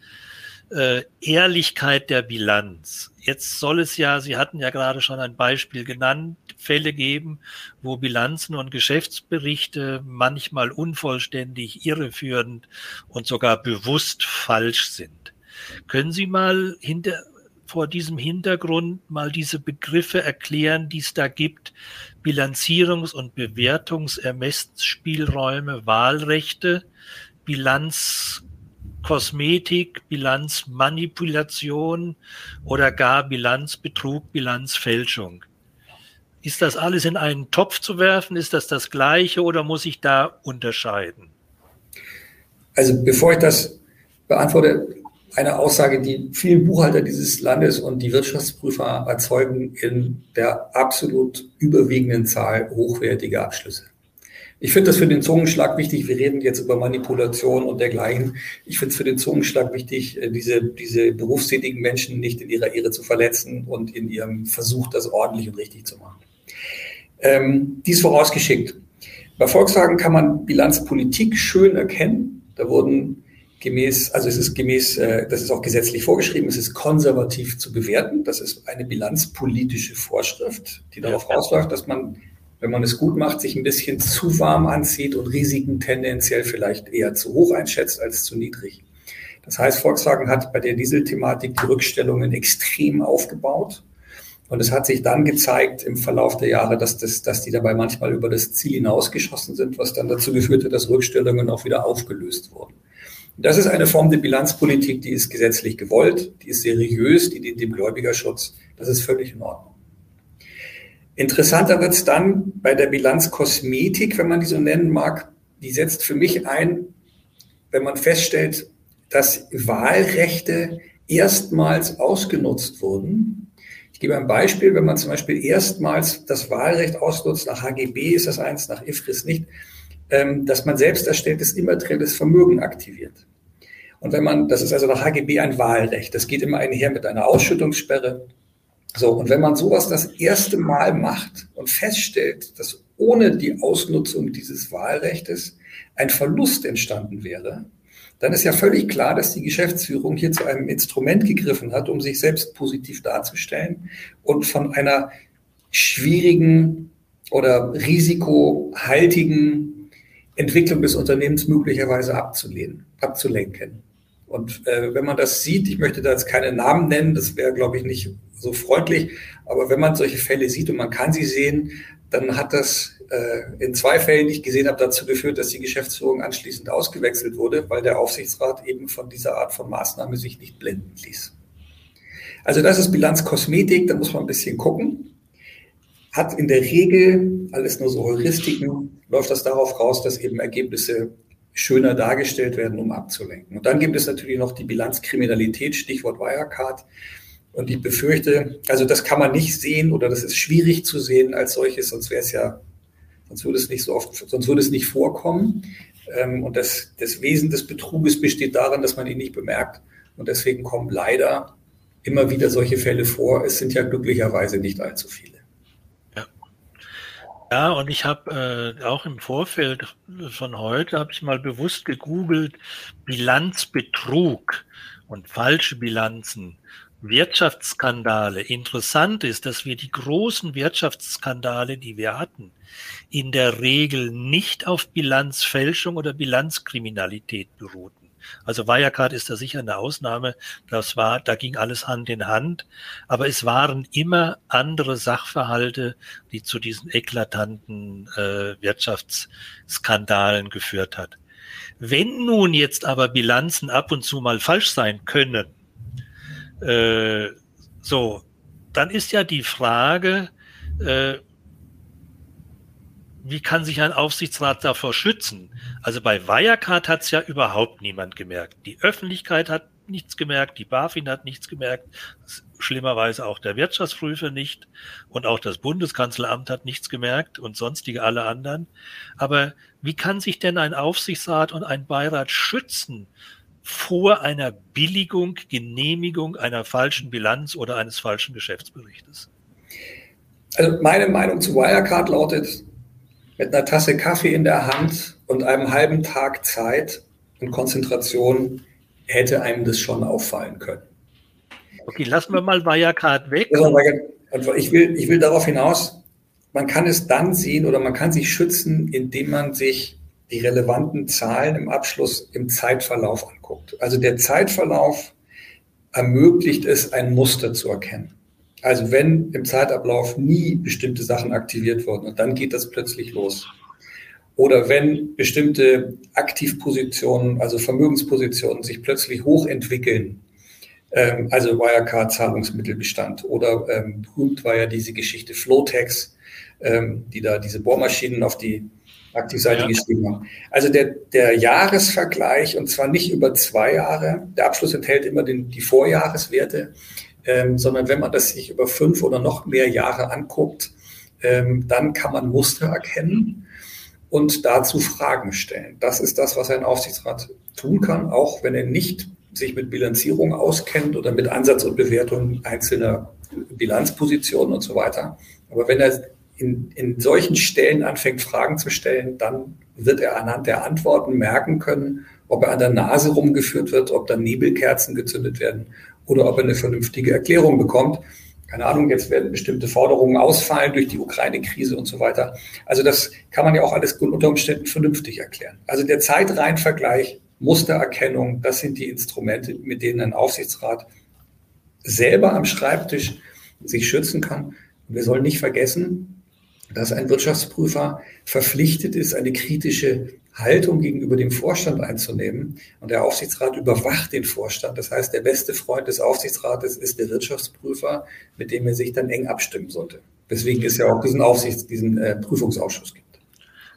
äh, Ehrlichkeit der Bilanz. Jetzt soll es ja, Sie hatten ja gerade schon ein Beispiel genannt, Fälle geben, wo Bilanzen und Geschäftsberichte manchmal unvollständig, irreführend und sogar bewusst falsch sind. Können Sie mal hinter, vor diesem Hintergrund mal diese Begriffe erklären, die es da gibt? Bilanzierungs- und Bewertungsermessensspielräume, Wahlrechte, Bilanz Kosmetik, Bilanzmanipulation oder gar Bilanzbetrug, Bilanzfälschung. Ist das alles in einen Topf zu werfen? Ist das das Gleiche oder muss ich da unterscheiden? Also bevor ich das beantworte, eine Aussage, die vielen Buchhalter dieses Landes und die Wirtschaftsprüfer erzeugen in der absolut überwiegenden Zahl hochwertiger Abschlüsse. Ich finde das für den Zungenschlag wichtig. Wir reden jetzt über Manipulation und dergleichen. Ich finde es für den Zungenschlag wichtig, äh, diese, diese berufstätigen Menschen nicht in ihrer Ehre zu verletzen und in ihrem Versuch, das ordentlich und richtig zu machen. Ähm, dies vorausgeschickt. Bei Volkswagen kann man Bilanzpolitik schön erkennen. Da wurden gemäß, also es ist gemäß, äh, das ist auch gesetzlich vorgeschrieben, es ist konservativ zu bewerten. Das ist eine bilanzpolitische Vorschrift, die darauf rausläuft, dass man wenn man es gut macht, sich ein bisschen zu warm anzieht und Risiken tendenziell vielleicht eher zu hoch einschätzt als zu niedrig. Das heißt, Volkswagen hat bei der Dieselthematik die Rückstellungen extrem aufgebaut. Und es hat sich dann gezeigt im Verlauf der Jahre, dass, das, dass die dabei manchmal über das Ziel hinausgeschossen sind, was dann dazu geführt hat, dass Rückstellungen auch wieder aufgelöst wurden. Das ist eine Form der Bilanzpolitik, die ist gesetzlich gewollt, die ist seriös, die dient dem Gläubigerschutz. Das ist völlig in Ordnung. Interessanter wird es dann bei der Bilanz Kosmetik, wenn man die so nennen mag. Die setzt für mich ein, wenn man feststellt, dass Wahlrechte erstmals ausgenutzt wurden. Ich gebe ein Beispiel, wenn man zum Beispiel erstmals das Wahlrecht ausnutzt, nach HGB ist das eins, nach IFRIS nicht, ähm, dass man selbst erstelltes immaterielles Vermögen aktiviert. Und wenn man, das ist also nach HGB ein Wahlrecht, das geht immer einher mit einer Ausschüttungssperre, so, und wenn man sowas das erste Mal macht und feststellt, dass ohne die Ausnutzung dieses Wahlrechtes ein Verlust entstanden wäre, dann ist ja völlig klar, dass die Geschäftsführung hier zu einem Instrument gegriffen hat, um sich selbst positiv darzustellen und von einer schwierigen oder risikohaltigen Entwicklung des Unternehmens möglicherweise abzulehnen, abzulenken. Und äh, wenn man das sieht, ich möchte da jetzt keine Namen nennen, das wäre, glaube ich, nicht so freundlich. Aber wenn man solche Fälle sieht und man kann sie sehen, dann hat das äh, in zwei Fällen, die ich gesehen habe, dazu geführt, dass die Geschäftsführung anschließend ausgewechselt wurde, weil der Aufsichtsrat eben von dieser Art von Maßnahme sich nicht blenden ließ. Also das ist Bilanzkosmetik, da muss man ein bisschen gucken. Hat in der Regel alles nur so Heuristiken, läuft das darauf raus, dass eben Ergebnisse schöner dargestellt werden, um abzulenken. Und dann gibt es natürlich noch die Bilanzkriminalität, Stichwort Wirecard. Und ich befürchte, also das kann man nicht sehen oder das ist schwierig zu sehen als solches, sonst wäre es ja, sonst würde es nicht so oft, sonst würde es nicht vorkommen. Ähm, und das, das Wesen des Betruges besteht darin, dass man ihn nicht bemerkt. Und deswegen kommen leider immer wieder solche Fälle vor. Es sind ja glücklicherweise nicht allzu viele. Ja, ja und ich habe äh, auch im Vorfeld von heute, habe ich mal bewusst gegoogelt, Bilanzbetrug und falsche Bilanzen. Wirtschaftsskandale. Interessant ist, dass wir die großen Wirtschaftsskandale, die wir hatten, in der Regel nicht auf Bilanzfälschung oder Bilanzkriminalität beruhten. Also Wirecard ist da sicher eine Ausnahme. Das war, da ging alles Hand in Hand. Aber es waren immer andere Sachverhalte, die zu diesen eklatanten äh, Wirtschaftsskandalen geführt hat. Wenn nun jetzt aber Bilanzen ab und zu mal falsch sein können, äh, so, dann ist ja die Frage, äh, wie kann sich ein Aufsichtsrat davor schützen? Also bei Wirecard hat es ja überhaupt niemand gemerkt. Die Öffentlichkeit hat nichts gemerkt, die BaFin hat nichts gemerkt, schlimmerweise auch der Wirtschaftsprüfer nicht und auch das Bundeskanzleramt hat nichts gemerkt und sonstige alle anderen. Aber wie kann sich denn ein Aufsichtsrat und ein Beirat schützen vor einer Billigung, Genehmigung einer falschen Bilanz oder eines falschen Geschäftsberichtes? Also meine Meinung zu Wirecard lautet, mit einer Tasse Kaffee in der Hand und einem halben Tag Zeit und Konzentration hätte einem das schon auffallen können. Okay, lassen wir mal Wirecard weg. Ich will, ich will darauf hinaus, man kann es dann sehen oder man kann sich schützen, indem man sich die relevanten Zahlen im Abschluss im Zeitverlauf anguckt. Also der Zeitverlauf ermöglicht es, ein Muster zu erkennen. Also wenn im Zeitablauf nie bestimmte Sachen aktiviert wurden und dann geht das plötzlich los. Oder wenn bestimmte Aktivpositionen, also Vermögenspositionen sich plötzlich hochentwickeln, ähm, also Wirecard Zahlungsmittelbestand oder ähm, berühmt war ja diese Geschichte Flowtex, ähm, die da diese Bohrmaschinen auf die Aktivseite ja. geschrieben haben. Also der, der Jahresvergleich, und zwar nicht über zwei Jahre, der Abschluss enthält immer den, die Vorjahreswerte, ähm, sondern wenn man das sich über fünf oder noch mehr Jahre anguckt, ähm, dann kann man Muster erkennen und dazu Fragen stellen. Das ist das, was ein Aufsichtsrat tun kann, auch wenn er nicht sich mit Bilanzierung auskennt oder mit Ansatz und Bewertung einzelner Bilanzpositionen und so weiter. Aber wenn er in, in solchen Stellen anfängt, Fragen zu stellen, dann wird er anhand der Antworten merken können, ob er an der Nase rumgeführt wird, ob da Nebelkerzen gezündet werden oder ob er eine vernünftige Erklärung bekommt. Keine Ahnung, jetzt werden bestimmte Forderungen ausfallen durch die Ukraine-Krise und so weiter. Also das kann man ja auch alles unter Umständen vernünftig erklären. Also der Zeitreihenvergleich, Mustererkennung, das sind die Instrumente, mit denen ein Aufsichtsrat selber am Schreibtisch sich schützen kann. Und wir sollen nicht vergessen, dass ein Wirtschaftsprüfer verpflichtet ist, eine kritische Haltung gegenüber dem Vorstand einzunehmen. Und der Aufsichtsrat überwacht den Vorstand. Das heißt, der beste Freund des Aufsichtsrates ist der Wirtschaftsprüfer, mit dem er sich dann eng abstimmen sollte. Deswegen ist ja auch diesen Aufsichts-, diesen äh, Prüfungsausschuss gibt.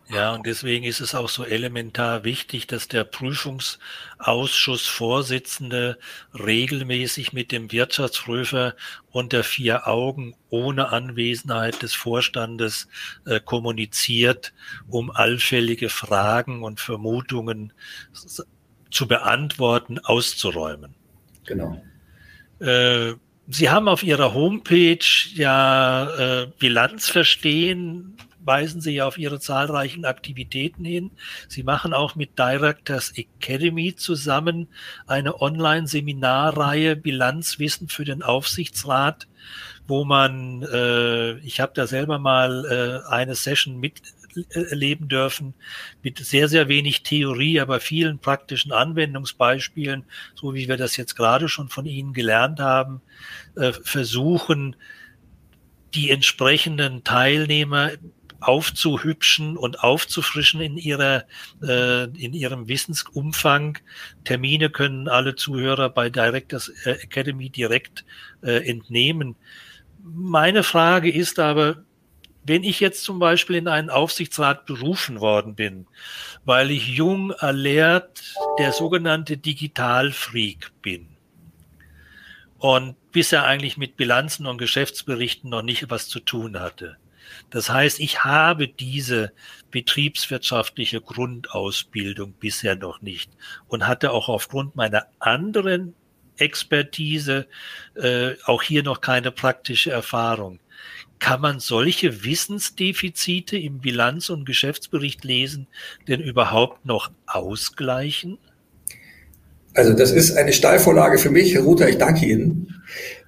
Ja, und deswegen ist es auch so elementar wichtig, dass der Prüfungsausschussvorsitzende regelmäßig mit dem Wirtschaftsprüfer unter vier Augen ohne Anwesenheit des Vorstandes äh, kommuniziert, um allfällige Fragen und Vermutungen zu beantworten, auszuräumen. Genau. Äh, Sie haben auf Ihrer Homepage ja äh, Bilanz verstehen weisen Sie ja auf Ihre zahlreichen Aktivitäten hin. Sie machen auch mit Directors Academy zusammen eine Online-Seminarreihe Bilanzwissen für den Aufsichtsrat, wo man, äh, ich habe da selber mal äh, eine Session mit erleben dürfen mit sehr, sehr wenig Theorie, aber vielen praktischen Anwendungsbeispielen, so wie wir das jetzt gerade schon von Ihnen gelernt haben, äh, versuchen, die entsprechenden Teilnehmer aufzuhübschen und aufzufrischen in ihrer äh, in ihrem Wissensumfang. Termine können alle Zuhörer bei Directors äh, Academy direkt äh, entnehmen. Meine Frage ist aber, wenn ich jetzt zum Beispiel in einen Aufsichtsrat berufen worden bin, weil ich jung, alert, der sogenannte Digitalfreak bin und bisher eigentlich mit Bilanzen und Geschäftsberichten noch nicht was zu tun hatte, das heißt, ich habe diese betriebswirtschaftliche Grundausbildung bisher noch nicht und hatte auch aufgrund meiner anderen Expertise äh, auch hier noch keine praktische Erfahrung. Kann man solche Wissensdefizite im Bilanz- und Geschäftsbericht lesen denn überhaupt noch ausgleichen? Also das ist eine Steilvorlage für mich, Herr Ruther, ich danke Ihnen.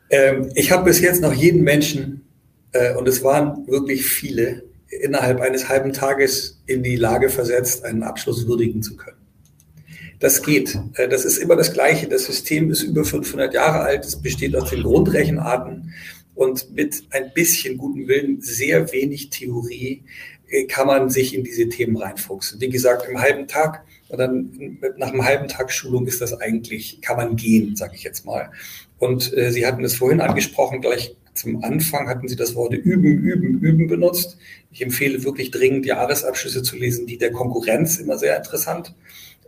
Ähm, ich habe bis jetzt noch jeden Menschen äh, und es waren wirklich viele, innerhalb eines halben Tages in die Lage versetzt, einen Abschluss würdigen zu können. Das geht. Äh, das ist immer das Gleiche. Das System ist über 500 Jahre alt. Es besteht aus den Grundrechenarten und mit ein bisschen gutem Willen, sehr wenig Theorie, äh, kann man sich in diese Themen reinfuchsen. Wie gesagt, im halben Tag und dann nach einem halben Tag Schulung ist das eigentlich, kann man gehen, sage ich jetzt mal. Und äh, Sie hatten es vorhin angesprochen, gleich zum Anfang hatten Sie das Wort üben, üben, üben benutzt. Ich empfehle wirklich dringend, Jahresabschlüsse zu lesen, die der Konkurrenz immer sehr interessant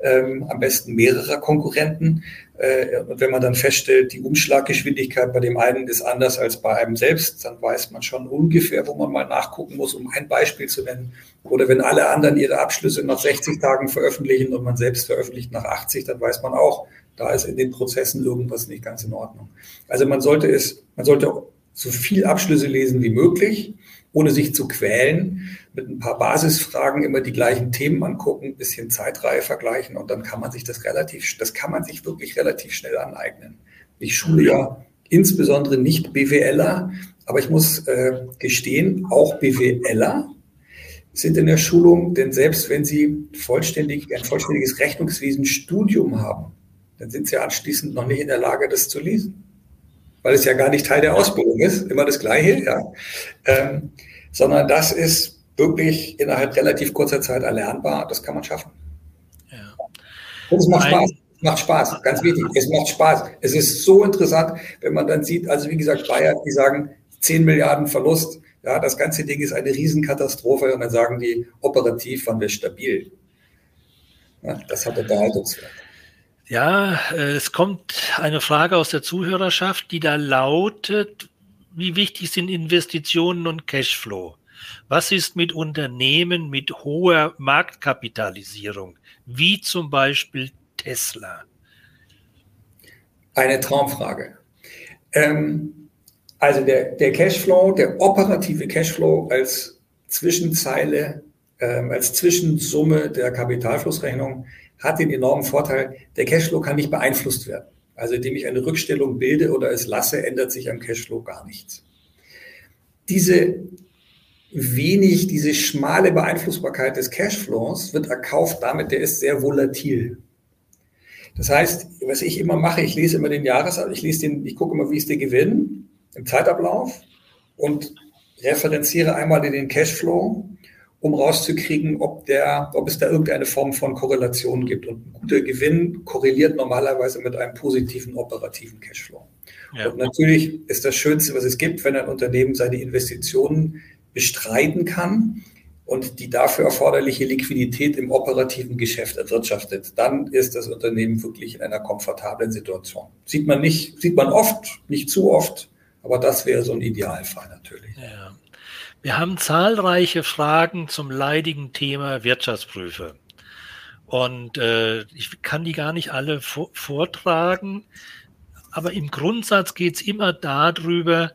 ähm, am besten mehrerer Konkurrenten. Äh, und wenn man dann feststellt, die Umschlaggeschwindigkeit bei dem einen ist anders als bei einem selbst, dann weiß man schon ungefähr, wo man mal nachgucken muss, um ein Beispiel zu nennen. Oder wenn alle anderen ihre Abschlüsse nach 60 Tagen veröffentlichen und man selbst veröffentlicht nach 80, dann weiß man auch, da ist in den Prozessen irgendwas nicht ganz in Ordnung. Also man sollte es, man sollte so viel Abschlüsse lesen wie möglich ohne sich zu quälen, mit ein paar Basisfragen immer die gleichen Themen angucken, bisschen Zeitreihe vergleichen und dann kann man sich das relativ, das kann man sich wirklich relativ schnell aneignen. Ich schule ja insbesondere nicht BWLer, aber ich muss äh, gestehen, auch BWLer sind in der Schulung, denn selbst wenn sie vollständig, ein vollständiges Rechnungswesen-Studium haben, dann sind sie anschließend noch nicht in der Lage, das zu lesen weil es ja gar nicht Teil der Ausbildung ist, immer das Gleiche, ja. Ähm, sondern das ist wirklich innerhalb relativ kurzer Zeit erlernbar. Das kann man schaffen. Ja. Und es macht Spaß. Es macht Spaß, ganz wichtig. Es macht Spaß. Es ist so interessant, wenn man dann sieht, also wie gesagt, Bayern, die sagen 10 Milliarden Verlust. Ja, das ganze Ding ist eine Riesenkatastrophe und dann sagen die, operativ waren wir stabil. Ja, das hat Unterhaltungswert. Ja, äh, es kommt eine Frage aus der Zuhörerschaft, die da lautet, wie wichtig sind Investitionen und Cashflow? Was ist mit Unternehmen mit hoher Marktkapitalisierung, wie zum Beispiel Tesla? Eine Traumfrage. Ähm, also der, der Cashflow, der operative Cashflow als Zwischenzeile, ähm, als Zwischensumme der Kapitalflussrechnung hat den enormen Vorteil, der Cashflow kann nicht beeinflusst werden. Also indem ich eine Rückstellung bilde oder es lasse, ändert sich am Cashflow gar nichts. Diese wenig, diese schmale Beeinflussbarkeit des Cashflows wird erkauft damit, der ist sehr volatil. Das heißt, was ich immer mache, ich lese immer den Jahresablauf, ich lese den, ich gucke immer, wie ist der Gewinn im Zeitablauf und referenziere einmal in den Cashflow um rauszukriegen, ob, der, ob es da irgendeine Form von Korrelation gibt. Und ein guter Gewinn korreliert normalerweise mit einem positiven operativen Cashflow. Ja. Und natürlich ist das Schönste, was es gibt, wenn ein Unternehmen seine Investitionen bestreiten kann und die dafür erforderliche Liquidität im operativen Geschäft erwirtschaftet, dann ist das Unternehmen wirklich in einer komfortablen Situation. Sieht man nicht, sieht man oft, nicht zu oft, aber das wäre so ein Idealfall natürlich. Ja. Wir haben zahlreiche Fragen zum leidigen Thema Wirtschaftsprüfer. Und äh, ich kann die gar nicht alle vor vortragen, aber im Grundsatz geht's immer darüber,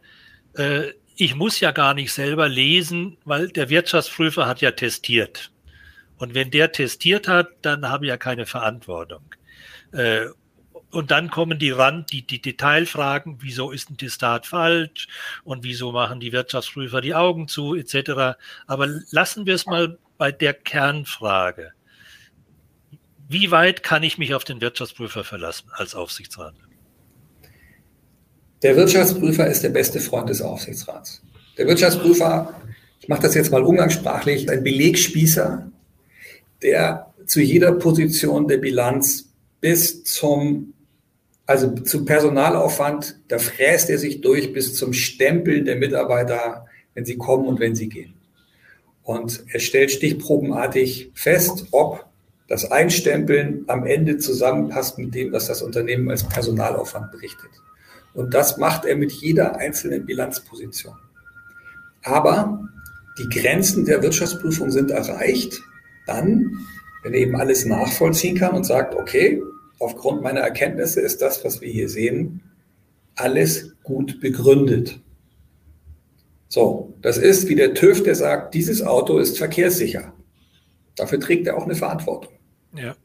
äh, ich muss ja gar nicht selber lesen, weil der Wirtschaftsprüfer hat ja testiert. Und wenn der testiert hat, dann habe ich ja keine Verantwortung. Äh, und dann kommen die Rand, die, die Detailfragen, wieso ist ein Testat falsch und wieso machen die Wirtschaftsprüfer die Augen zu, etc. Aber lassen wir es mal bei der Kernfrage. Wie weit kann ich mich auf den Wirtschaftsprüfer verlassen als Aufsichtsrat? Der Wirtschaftsprüfer ist der beste Freund des Aufsichtsrats. Der Wirtschaftsprüfer, ich mache das jetzt mal umgangssprachlich, ein Belegspießer, der zu jeder Position der Bilanz bis zum also zum Personalaufwand, da fräst er sich durch bis zum Stempeln der Mitarbeiter, wenn sie kommen und wenn sie gehen. Und er stellt stichprobenartig fest, ob das Einstempeln am Ende zusammenpasst mit dem, was das Unternehmen als Personalaufwand berichtet. Und das macht er mit jeder einzelnen Bilanzposition. Aber die Grenzen der Wirtschaftsprüfung sind erreicht, dann, wenn er eben alles nachvollziehen kann und sagt, okay, aufgrund meiner Erkenntnisse ist das, was wir hier sehen, alles gut begründet. So, das ist wie der TÜV, der sagt, dieses Auto ist verkehrssicher. Dafür trägt er auch eine Verantwortung. Ja.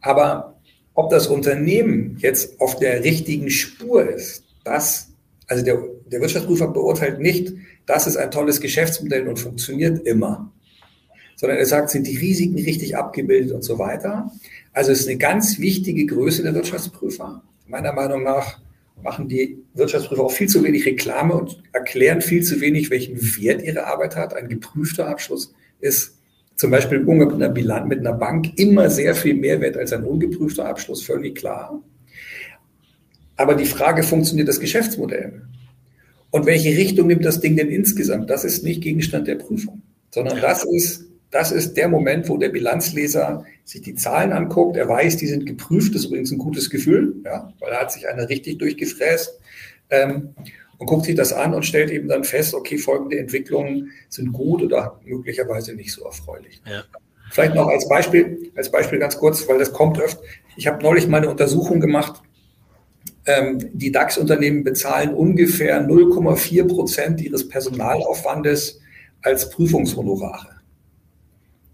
Aber ob das Unternehmen jetzt auf der richtigen Spur ist, das, also der, der Wirtschaftsprüfer beurteilt nicht, das ist ein tolles Geschäftsmodell und funktioniert immer, sondern er sagt, sind die Risiken richtig abgebildet und so weiter. Also es ist eine ganz wichtige Größe der Wirtschaftsprüfer. Meiner Meinung nach machen die Wirtschaftsprüfer auch viel zu wenig Reklame und erklären viel zu wenig, welchen Wert ihre Arbeit hat. Ein geprüfter Abschluss ist zum Beispiel im Umgang mit einer Bilanz, mit einer Bank immer sehr viel mehr wert als ein ungeprüfter Abschluss, völlig klar. Aber die Frage, funktioniert das Geschäftsmodell? Und welche Richtung nimmt das Ding denn insgesamt? Das ist nicht Gegenstand der Prüfung, sondern das ist, das ist der Moment, wo der Bilanzleser sich die Zahlen anguckt. Er weiß, die sind geprüft. Das ist übrigens ein gutes Gefühl, ja, weil er hat sich einer richtig durchgefräst. Ähm, und guckt sich das an und stellt eben dann fest, okay, folgende Entwicklungen sind gut oder möglicherweise nicht so erfreulich. Ja. Vielleicht noch als Beispiel, als Beispiel ganz kurz, weil das kommt oft. Ich habe neulich mal eine Untersuchung gemacht. Ähm, die DAX-Unternehmen bezahlen ungefähr 0,4 Prozent ihres Personalaufwandes als Prüfungshonorare.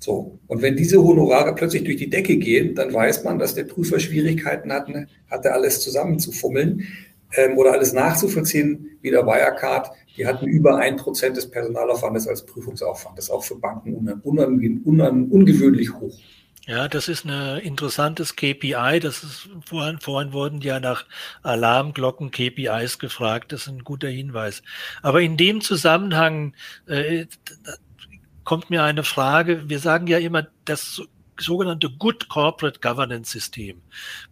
So. Und wenn diese Honorare plötzlich durch die Decke gehen, dann weiß man, dass der Prüfer Schwierigkeiten hat, hatte alles zusammenzufummeln ähm, oder alles nachzuvollziehen, wie der Wirecard, die hatten über ein Prozent des Personalaufwandes als Prüfungsaufwand. Das ist auch für Banken un un un ungewöhnlich hoch. Ja, das ist ein interessantes KPI. Das ist vorhin, vorhin wurden ja nach Alarmglocken KPIs gefragt. Das ist ein guter Hinweis. Aber in dem Zusammenhang äh, kommt mir eine Frage. Wir sagen ja immer, dass sogenannte Good Corporate Governance System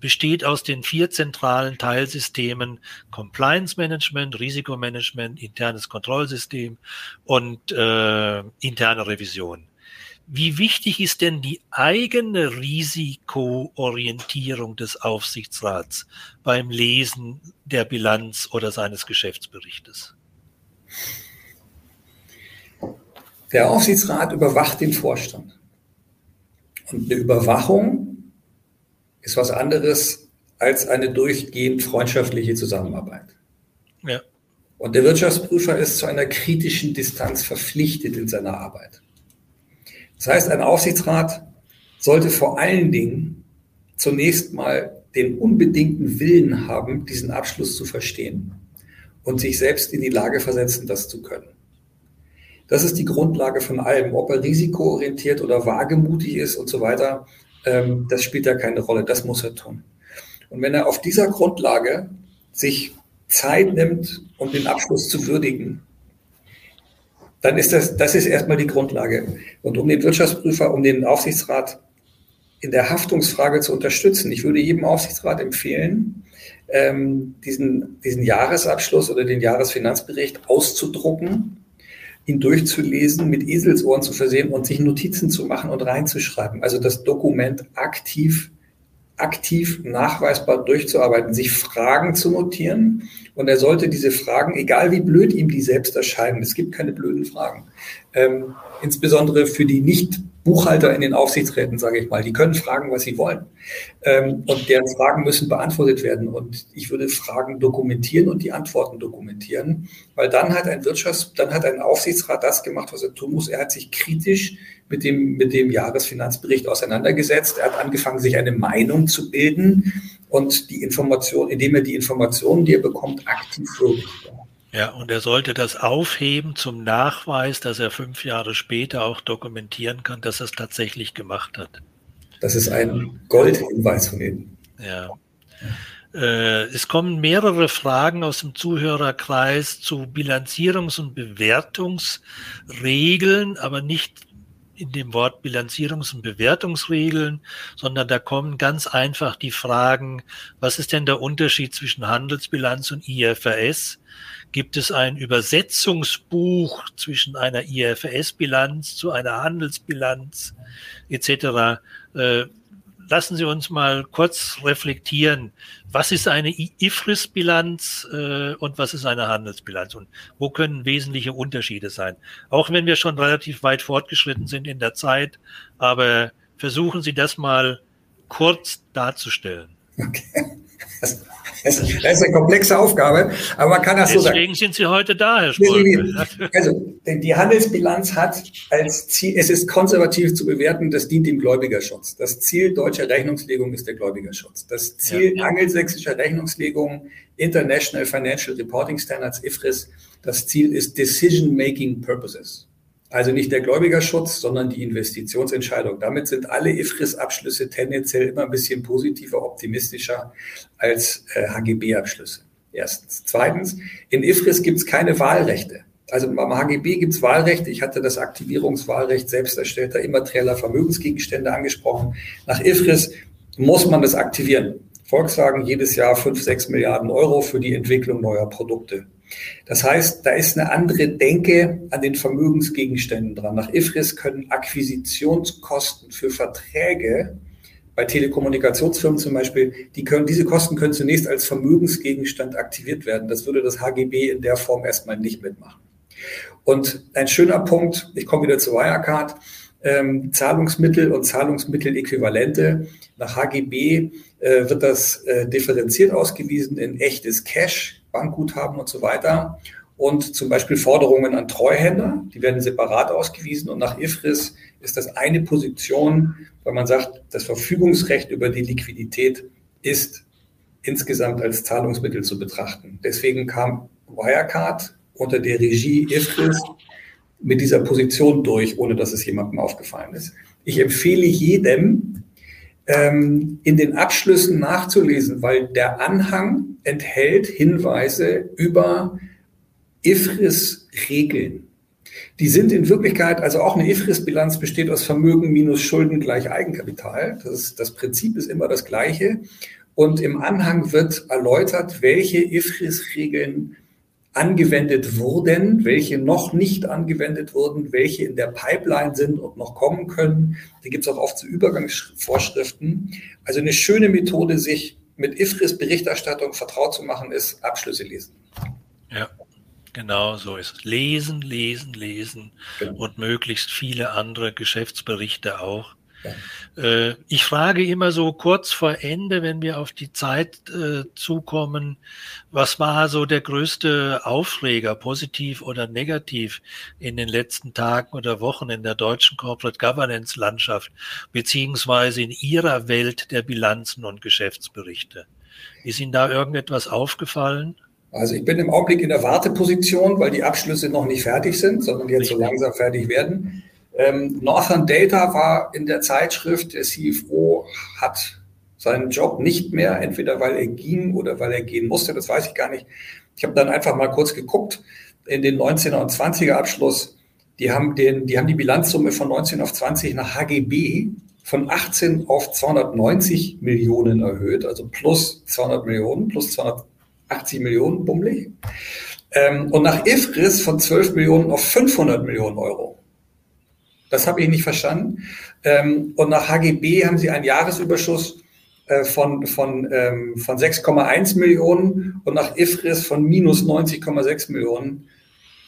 besteht aus den vier zentralen Teilsystemen Compliance Management, Risikomanagement, internes Kontrollsystem und äh, interne Revision. Wie wichtig ist denn die eigene Risikoorientierung des Aufsichtsrats beim Lesen der Bilanz oder seines Geschäftsberichtes? Der Aufsichtsrat überwacht den Vorstand. Und eine Überwachung ist was anderes als eine durchgehend freundschaftliche Zusammenarbeit. Ja. Und der Wirtschaftsprüfer ist zu einer kritischen Distanz verpflichtet in seiner Arbeit. Das heißt, ein Aufsichtsrat sollte vor allen Dingen zunächst mal den unbedingten Willen haben, diesen Abschluss zu verstehen und sich selbst in die Lage versetzen, das zu können. Das ist die Grundlage von allem. Ob er risikoorientiert oder wagemutig ist und so weiter, ähm, das spielt ja keine Rolle. Das muss er tun. Und wenn er auf dieser Grundlage sich Zeit nimmt, um den Abschluss zu würdigen, dann ist das, das ist erstmal die Grundlage. Und um den Wirtschaftsprüfer, um den Aufsichtsrat in der Haftungsfrage zu unterstützen, ich würde jedem Aufsichtsrat empfehlen, ähm, diesen, diesen Jahresabschluss oder den Jahresfinanzbericht auszudrucken ihn durchzulesen, mit Eselsohren zu versehen und sich Notizen zu machen und reinzuschreiben. Also das Dokument aktiv, aktiv nachweisbar durchzuarbeiten, sich Fragen zu notieren. Und er sollte diese Fragen, egal wie blöd ihm die selbst erscheinen, es gibt keine blöden Fragen, ähm, insbesondere für die nicht Buchhalter in den Aufsichtsräten, sage ich mal, die können fragen, was sie wollen. Ähm, und deren Fragen müssen beantwortet werden. Und ich würde Fragen dokumentieren und die Antworten dokumentieren, weil dann hat ein Wirtschafts-, dann hat ein Aufsichtsrat das gemacht, was er tun muss. Er hat sich kritisch mit dem, mit dem Jahresfinanzbericht auseinandergesetzt. Er hat angefangen, sich eine Meinung zu bilden und die Information, indem er die Informationen, die er bekommt, aktiv würdigt. Ja, und er sollte das aufheben zum Nachweis, dass er fünf Jahre später auch dokumentieren kann, dass er es tatsächlich gemacht hat. Das ist ein Goldhinweis von Ihnen. Ja. Äh, es kommen mehrere Fragen aus dem Zuhörerkreis zu Bilanzierungs- und Bewertungsregeln, aber nicht in dem Wort Bilanzierungs- und Bewertungsregeln, sondern da kommen ganz einfach die Fragen, was ist denn der Unterschied zwischen Handelsbilanz und IFRS? Gibt es ein Übersetzungsbuch zwischen einer IFRS-Bilanz zu einer Handelsbilanz etc.? Lassen Sie uns mal kurz reflektieren. Was ist eine IFRIS-Bilanz äh, und was ist eine Handelsbilanz und wo können wesentliche Unterschiede sein? Auch wenn wir schon relativ weit fortgeschritten sind in der Zeit, aber versuchen Sie das mal kurz darzustellen. Okay. Das, das, ist eine komplexe Aufgabe, aber man kann das Deswegen so sagen. Deswegen sind Sie heute da, Herr Schmolke. Also, die Handelsbilanz hat als Ziel, es ist konservativ zu bewerten, das dient dem Gläubigerschutz. Das Ziel deutscher Rechnungslegung ist der Gläubigerschutz. Das Ziel ja. angelsächsischer Rechnungslegung, International Financial Reporting Standards, IFRS, das Ziel ist Decision-Making Purposes. Also nicht der Gläubigerschutz, sondern die Investitionsentscheidung. Damit sind alle IFRIS-Abschlüsse tendenziell immer ein bisschen positiver, optimistischer als äh, HGB-Abschlüsse. Erstens. Zweitens, in IFRIS gibt es keine Wahlrechte. Also beim HGB gibt es Wahlrechte. Ich hatte das Aktivierungswahlrecht selbst erstellter immaterieller Vermögensgegenstände angesprochen. Nach IFRIS muss man das aktivieren. Volkswagen jedes Jahr fünf, sechs Milliarden Euro für die Entwicklung neuer Produkte. Das heißt, da ist eine andere Denke an den Vermögensgegenständen dran. Nach IFRIS können Akquisitionskosten für Verträge bei Telekommunikationsfirmen zum Beispiel, die können, diese Kosten können zunächst als Vermögensgegenstand aktiviert werden. Das würde das HGB in der Form erstmal nicht mitmachen. Und ein schöner Punkt, ich komme wieder zu Wirecard, ähm, Zahlungsmittel und Zahlungsmitteläquivalente. Nach HGB äh, wird das äh, differenziert ausgewiesen in echtes Cash, Bankguthaben und so weiter. Und zum Beispiel Forderungen an Treuhänder, die werden separat ausgewiesen. Und nach IFRIS ist das eine Position, weil man sagt, das Verfügungsrecht über die Liquidität ist insgesamt als Zahlungsmittel zu betrachten. Deswegen kam Wirecard unter der Regie IFRIS mit dieser Position durch, ohne dass es jemandem aufgefallen ist. Ich empfehle jedem, ähm, in den Abschlüssen nachzulesen, weil der Anhang enthält Hinweise über IFRIS-Regeln. Die sind in Wirklichkeit, also auch eine IFRIS-Bilanz besteht aus Vermögen minus Schulden gleich Eigenkapital. Das, ist, das Prinzip ist immer das gleiche. Und im Anhang wird erläutert, welche IFRIS-Regeln angewendet wurden, welche noch nicht angewendet wurden, welche in der Pipeline sind und noch kommen können. Da gibt es auch oft so Übergangsvorschriften. Also eine schöne Methode, sich mit IFRIS-Berichterstattung vertraut zu machen, ist Abschlüsse lesen. Ja, genau so ist es. Lesen, lesen, lesen genau. und möglichst viele andere Geschäftsberichte auch. Äh, ich frage immer so kurz vor Ende, wenn wir auf die Zeit äh, zukommen, was war so der größte Aufreger, positiv oder negativ, in den letzten Tagen oder Wochen in der deutschen Corporate Governance Landschaft, beziehungsweise in Ihrer Welt der Bilanzen und Geschäftsberichte? Ist Ihnen da irgendetwas aufgefallen? Also ich bin im Augenblick in der Warteposition, weil die Abschlüsse noch nicht fertig sind, sondern jetzt so langsam fertig werden. Ähm, Northern Data war in der Zeitschrift, der CFO hat seinen Job nicht mehr, entweder weil er ging oder weil er gehen musste, das weiß ich gar nicht. Ich habe dann einfach mal kurz geguckt in den 19er und 20er Abschluss. Die haben, den, die haben die Bilanzsumme von 19 auf 20 nach HGB von 18 auf 290 Millionen erhöht, also plus 200 Millionen, plus 280 Millionen, bummelig. Ähm, und nach IFRIS von 12 Millionen auf 500 Millionen Euro. Das habe ich nicht verstanden. Ähm, und nach HGB haben sie einen Jahresüberschuss äh, von, von, ähm, von 6,1 Millionen und nach IFRIS von minus 90,6 Millionen.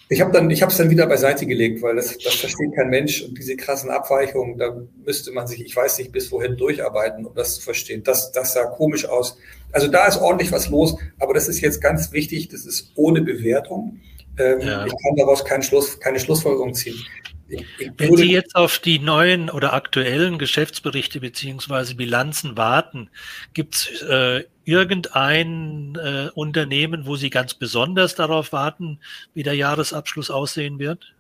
Ich habe dann, ich habe es dann wieder beiseite gelegt, weil das, das versteht kein Mensch und diese krassen Abweichungen, da müsste man sich, ich weiß nicht, bis wohin durcharbeiten, um das zu verstehen. Das, das sah komisch aus. Also da ist ordentlich was los, aber das ist jetzt ganz wichtig, das ist ohne Bewertung. Ähm, ja. Ich kann daraus keinen Schluss, keine Schlussfolgerung ziehen. Wenn Sie jetzt auf die neuen oder aktuellen Geschäftsberichte beziehungsweise Bilanzen warten, gibt es äh, irgendein äh, Unternehmen, wo Sie ganz besonders darauf warten, wie der Jahresabschluss aussehen wird?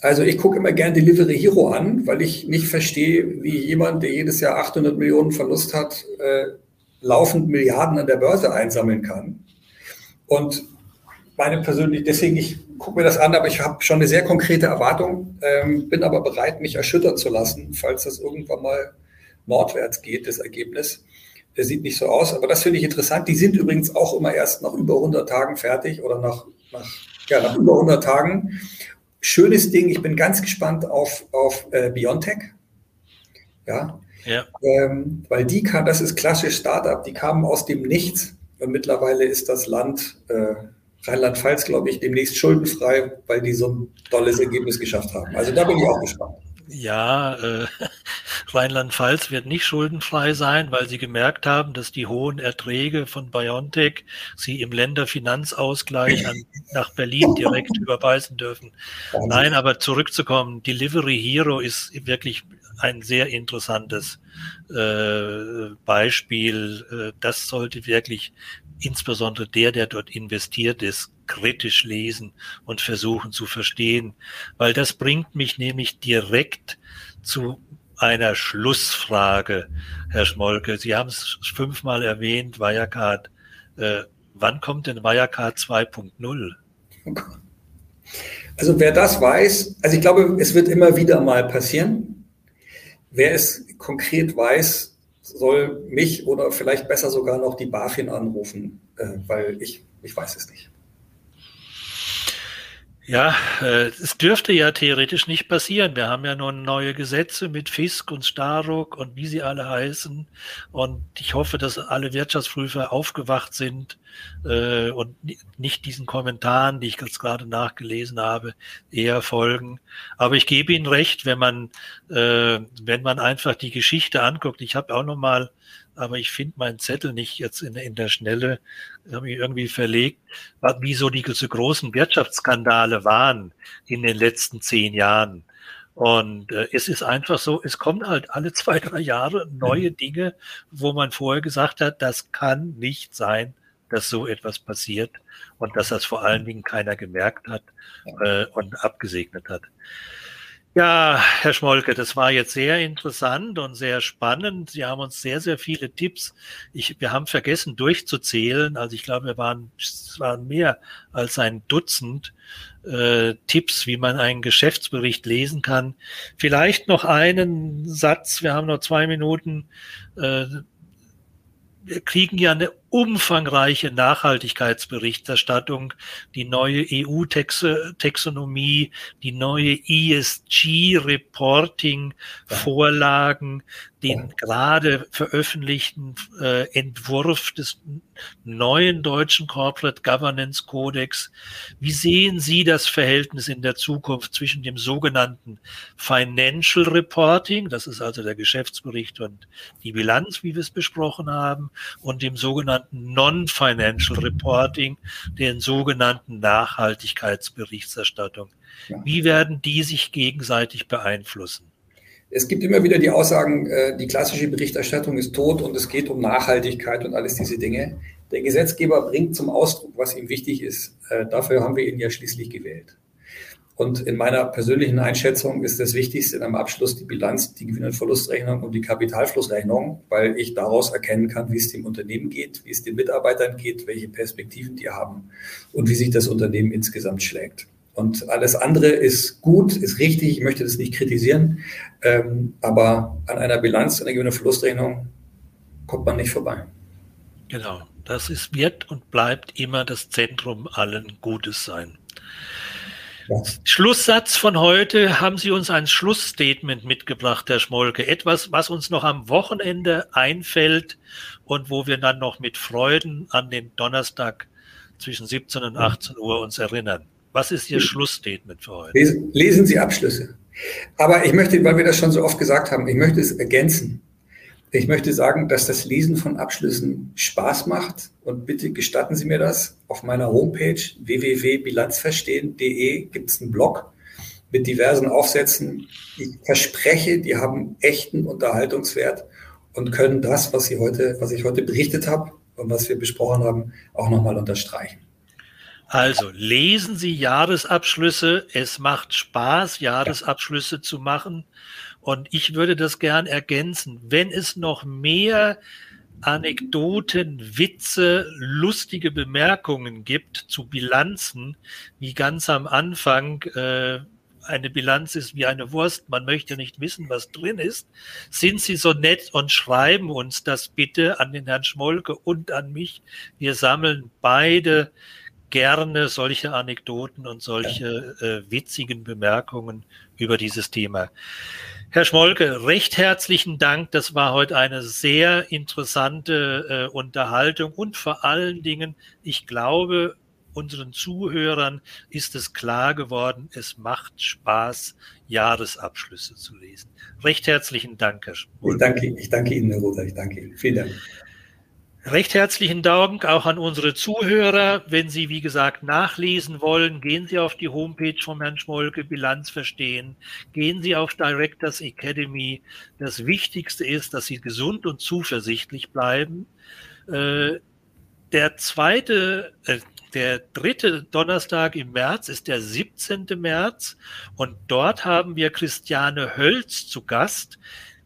Also ich gucke immer gern Delivery Hero an, weil ich nicht verstehe, wie jemand, der jedes Jahr 800 Millionen Verlust hat, äh, laufend Milliarden an der Börse einsammeln kann. Und meine persönlich, deswegen, ich gucke mir das an, aber ich habe schon eine sehr konkrete Erwartung, ähm, bin aber bereit, mich erschüttern zu lassen, falls das irgendwann mal nordwärts geht, das Ergebnis. Der sieht nicht so aus, aber das finde ich interessant. Die sind übrigens auch immer erst nach über 100 Tagen fertig oder nach, nach, ja, nach über 100 Tagen. Schönes Ding, ich bin ganz gespannt auf, auf äh, Biontech. Ja, ja. Ähm, weil die kann, das ist klassisch Startup, die kamen aus dem Nichts und mittlerweile ist das Land äh, Rheinland-Pfalz, glaube ich, demnächst schuldenfrei, weil die so ein tolles Ergebnis geschafft haben. Also da bin ich auch gespannt. Ja, äh, Rheinland-Pfalz wird nicht schuldenfrei sein, weil sie gemerkt haben, dass die hohen Erträge von BioNTech sie im Länderfinanzausgleich an, nach Berlin direkt überweisen dürfen. Nein, aber zurückzukommen, Delivery Hero ist wirklich ein sehr interessantes äh, Beispiel. Äh, das sollte wirklich insbesondere der, der dort investiert ist, kritisch lesen und versuchen zu verstehen, weil das bringt mich nämlich direkt zu einer Schlussfrage, Herr Schmolke. Sie haben es fünfmal erwähnt, Wirecard. Äh, wann kommt denn Wirecard 2.0? Also wer das weiß, also ich glaube, es wird immer wieder mal passieren. Wer es konkret weiß, soll mich oder vielleicht besser sogar noch die BaFin anrufen, äh, weil ich, ich weiß es nicht. Ja, äh, es dürfte ja theoretisch nicht passieren. Wir haben ja nun neue Gesetze mit Fisk und Staruk und wie sie alle heißen. Und ich hoffe, dass alle Wirtschaftsprüfer aufgewacht sind äh, und nicht diesen Kommentaren, die ich jetzt gerade nachgelesen habe, eher folgen. Aber ich gebe Ihnen recht, wenn man, äh, wenn man einfach die Geschichte anguckt. Ich habe auch noch mal aber ich finde meinen Zettel nicht jetzt in, in der Schnelle habe ich irgendwie verlegt, wie so die so großen Wirtschaftsskandale waren in den letzten zehn Jahren. Und äh, es ist einfach so, es kommen halt alle zwei, drei Jahre neue mhm. Dinge, wo man vorher gesagt hat, das kann nicht sein, dass so etwas passiert und dass das vor allen Dingen keiner gemerkt hat äh, und abgesegnet hat. Ja, Herr Schmolke, das war jetzt sehr interessant und sehr spannend. Sie haben uns sehr, sehr viele Tipps. Ich, wir haben vergessen durchzuzählen. Also ich glaube, wir waren, es waren mehr als ein Dutzend äh, Tipps, wie man einen Geschäftsbericht lesen kann. Vielleicht noch einen Satz. Wir haben noch zwei Minuten. Äh, wir kriegen ja eine umfangreiche Nachhaltigkeitsberichterstattung, die neue EU-Taxonomie, die neue ESG-Reporting-Vorlagen, den gerade veröffentlichten äh, Entwurf des neuen deutschen Corporate Governance Codex. Wie sehen Sie das Verhältnis in der Zukunft zwischen dem sogenannten Financial Reporting, das ist also der Geschäftsbericht und die Bilanz, wie wir es besprochen haben, und dem sogenannten Non-Financial Reporting, den sogenannten Nachhaltigkeitsberichterstattung? Wie werden die sich gegenseitig beeinflussen? Es gibt immer wieder die Aussagen, äh, die klassische Berichterstattung ist tot und es geht um Nachhaltigkeit und alles diese Dinge. Der Gesetzgeber bringt zum Ausdruck, was ihm wichtig ist. Äh, dafür haben wir ihn ja schließlich gewählt. Und in meiner persönlichen Einschätzung ist das Wichtigste in einem Abschluss die Bilanz, die Gewinn- und Verlustrechnung und die Kapitalflussrechnung, weil ich daraus erkennen kann, wie es dem Unternehmen geht, wie es den Mitarbeitern geht, welche Perspektiven die haben und wie sich das Unternehmen insgesamt schlägt. Und alles andere ist gut, ist richtig, ich möchte das nicht kritisieren, ähm, aber an einer Bilanz, an einer gewinnen Verlustrechnung kommt man nicht vorbei. Genau, das ist, wird und bleibt immer das Zentrum allen Gutes sein. Ja. Schlusssatz von heute. Haben Sie uns ein Schlussstatement mitgebracht, Herr Schmolke? Etwas, was uns noch am Wochenende einfällt und wo wir dann noch mit Freuden an den Donnerstag zwischen 17 und 18 Uhr uns erinnern. Was ist Ihr Schlussstatement für heute? Lesen, lesen Sie Abschlüsse. Aber ich möchte, weil wir das schon so oft gesagt haben, ich möchte es ergänzen. Ich möchte sagen, dass das Lesen von Abschlüssen Spaß macht. Und bitte gestatten Sie mir das. Auf meiner Homepage www.bilanzverstehen.de gibt es einen Blog mit diversen Aufsätzen. Ich verspreche, die haben echten Unterhaltungswert und können das, was, Sie heute, was ich heute berichtet habe und was wir besprochen haben, auch nochmal unterstreichen. Also lesen Sie Jahresabschlüsse. Es macht Spaß, Jahresabschlüsse zu machen. Und ich würde das gern ergänzen. Wenn es noch mehr Anekdoten, Witze, lustige Bemerkungen gibt zu Bilanzen, wie ganz am Anfang, äh, eine Bilanz ist wie eine Wurst, man möchte nicht wissen, was drin ist, sind Sie so nett und schreiben uns das bitte an den Herrn Schmolke und an mich. Wir sammeln beide gerne solche Anekdoten und solche äh, witzigen Bemerkungen über dieses Thema. Herr Schmolke, recht herzlichen Dank. Das war heute eine sehr interessante äh, Unterhaltung und vor allen Dingen, ich glaube, unseren Zuhörern ist es klar geworden, es macht Spaß, Jahresabschlüsse zu lesen. Recht herzlichen Dank, Herr Schmolke. Ich danke, ich danke Ihnen, Herr Rosa. Ich danke Ihnen. Vielen Dank. Recht herzlichen Dank auch an unsere Zuhörer. Wenn Sie, wie gesagt, nachlesen wollen, gehen Sie auf die Homepage von Herrn Schmolke, Bilanz verstehen. Gehen Sie auf Directors Academy. Das Wichtigste ist, dass Sie gesund und zuversichtlich bleiben. Äh, der zweite, äh, der dritte Donnerstag im März ist der 17. März und dort haben wir Christiane Hölz zu Gast.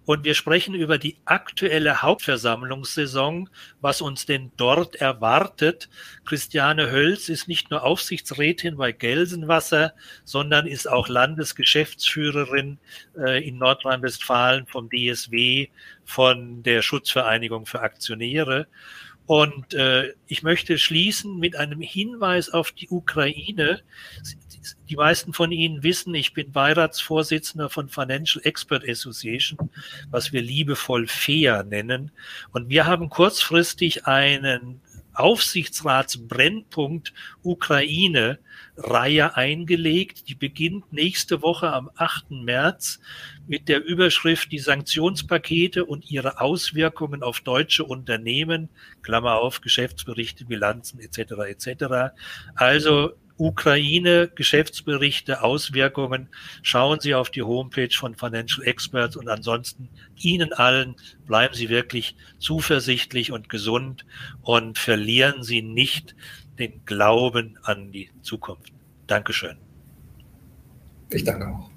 Und wir sprechen über die aktuelle Hauptversammlungssaison, was uns denn dort erwartet. Christiane Hölz ist nicht nur Aufsichtsrätin bei Gelsenwasser, sondern ist auch Landesgeschäftsführerin äh, in Nordrhein-Westfalen vom DSW, von der Schutzvereinigung für Aktionäre. Und äh, ich möchte schließen mit einem Hinweis auf die Ukraine. Die meisten von Ihnen wissen, ich bin Beiratsvorsitzender von Financial Expert Association, was wir liebevoll FAIR nennen. Und wir haben kurzfristig einen Aufsichtsratsbrennpunkt Ukraine Reihe eingelegt. Die beginnt nächste Woche am 8. März mit der Überschrift Die Sanktionspakete und ihre Auswirkungen auf deutsche Unternehmen, Klammer auf, Geschäftsberichte, Bilanzen etc. etc. Also Ukraine, Geschäftsberichte, Auswirkungen. Schauen Sie auf die Homepage von Financial Experts und ansonsten Ihnen allen bleiben Sie wirklich zuversichtlich und gesund und verlieren Sie nicht den Glauben an die Zukunft. Dankeschön. Ich danke auch.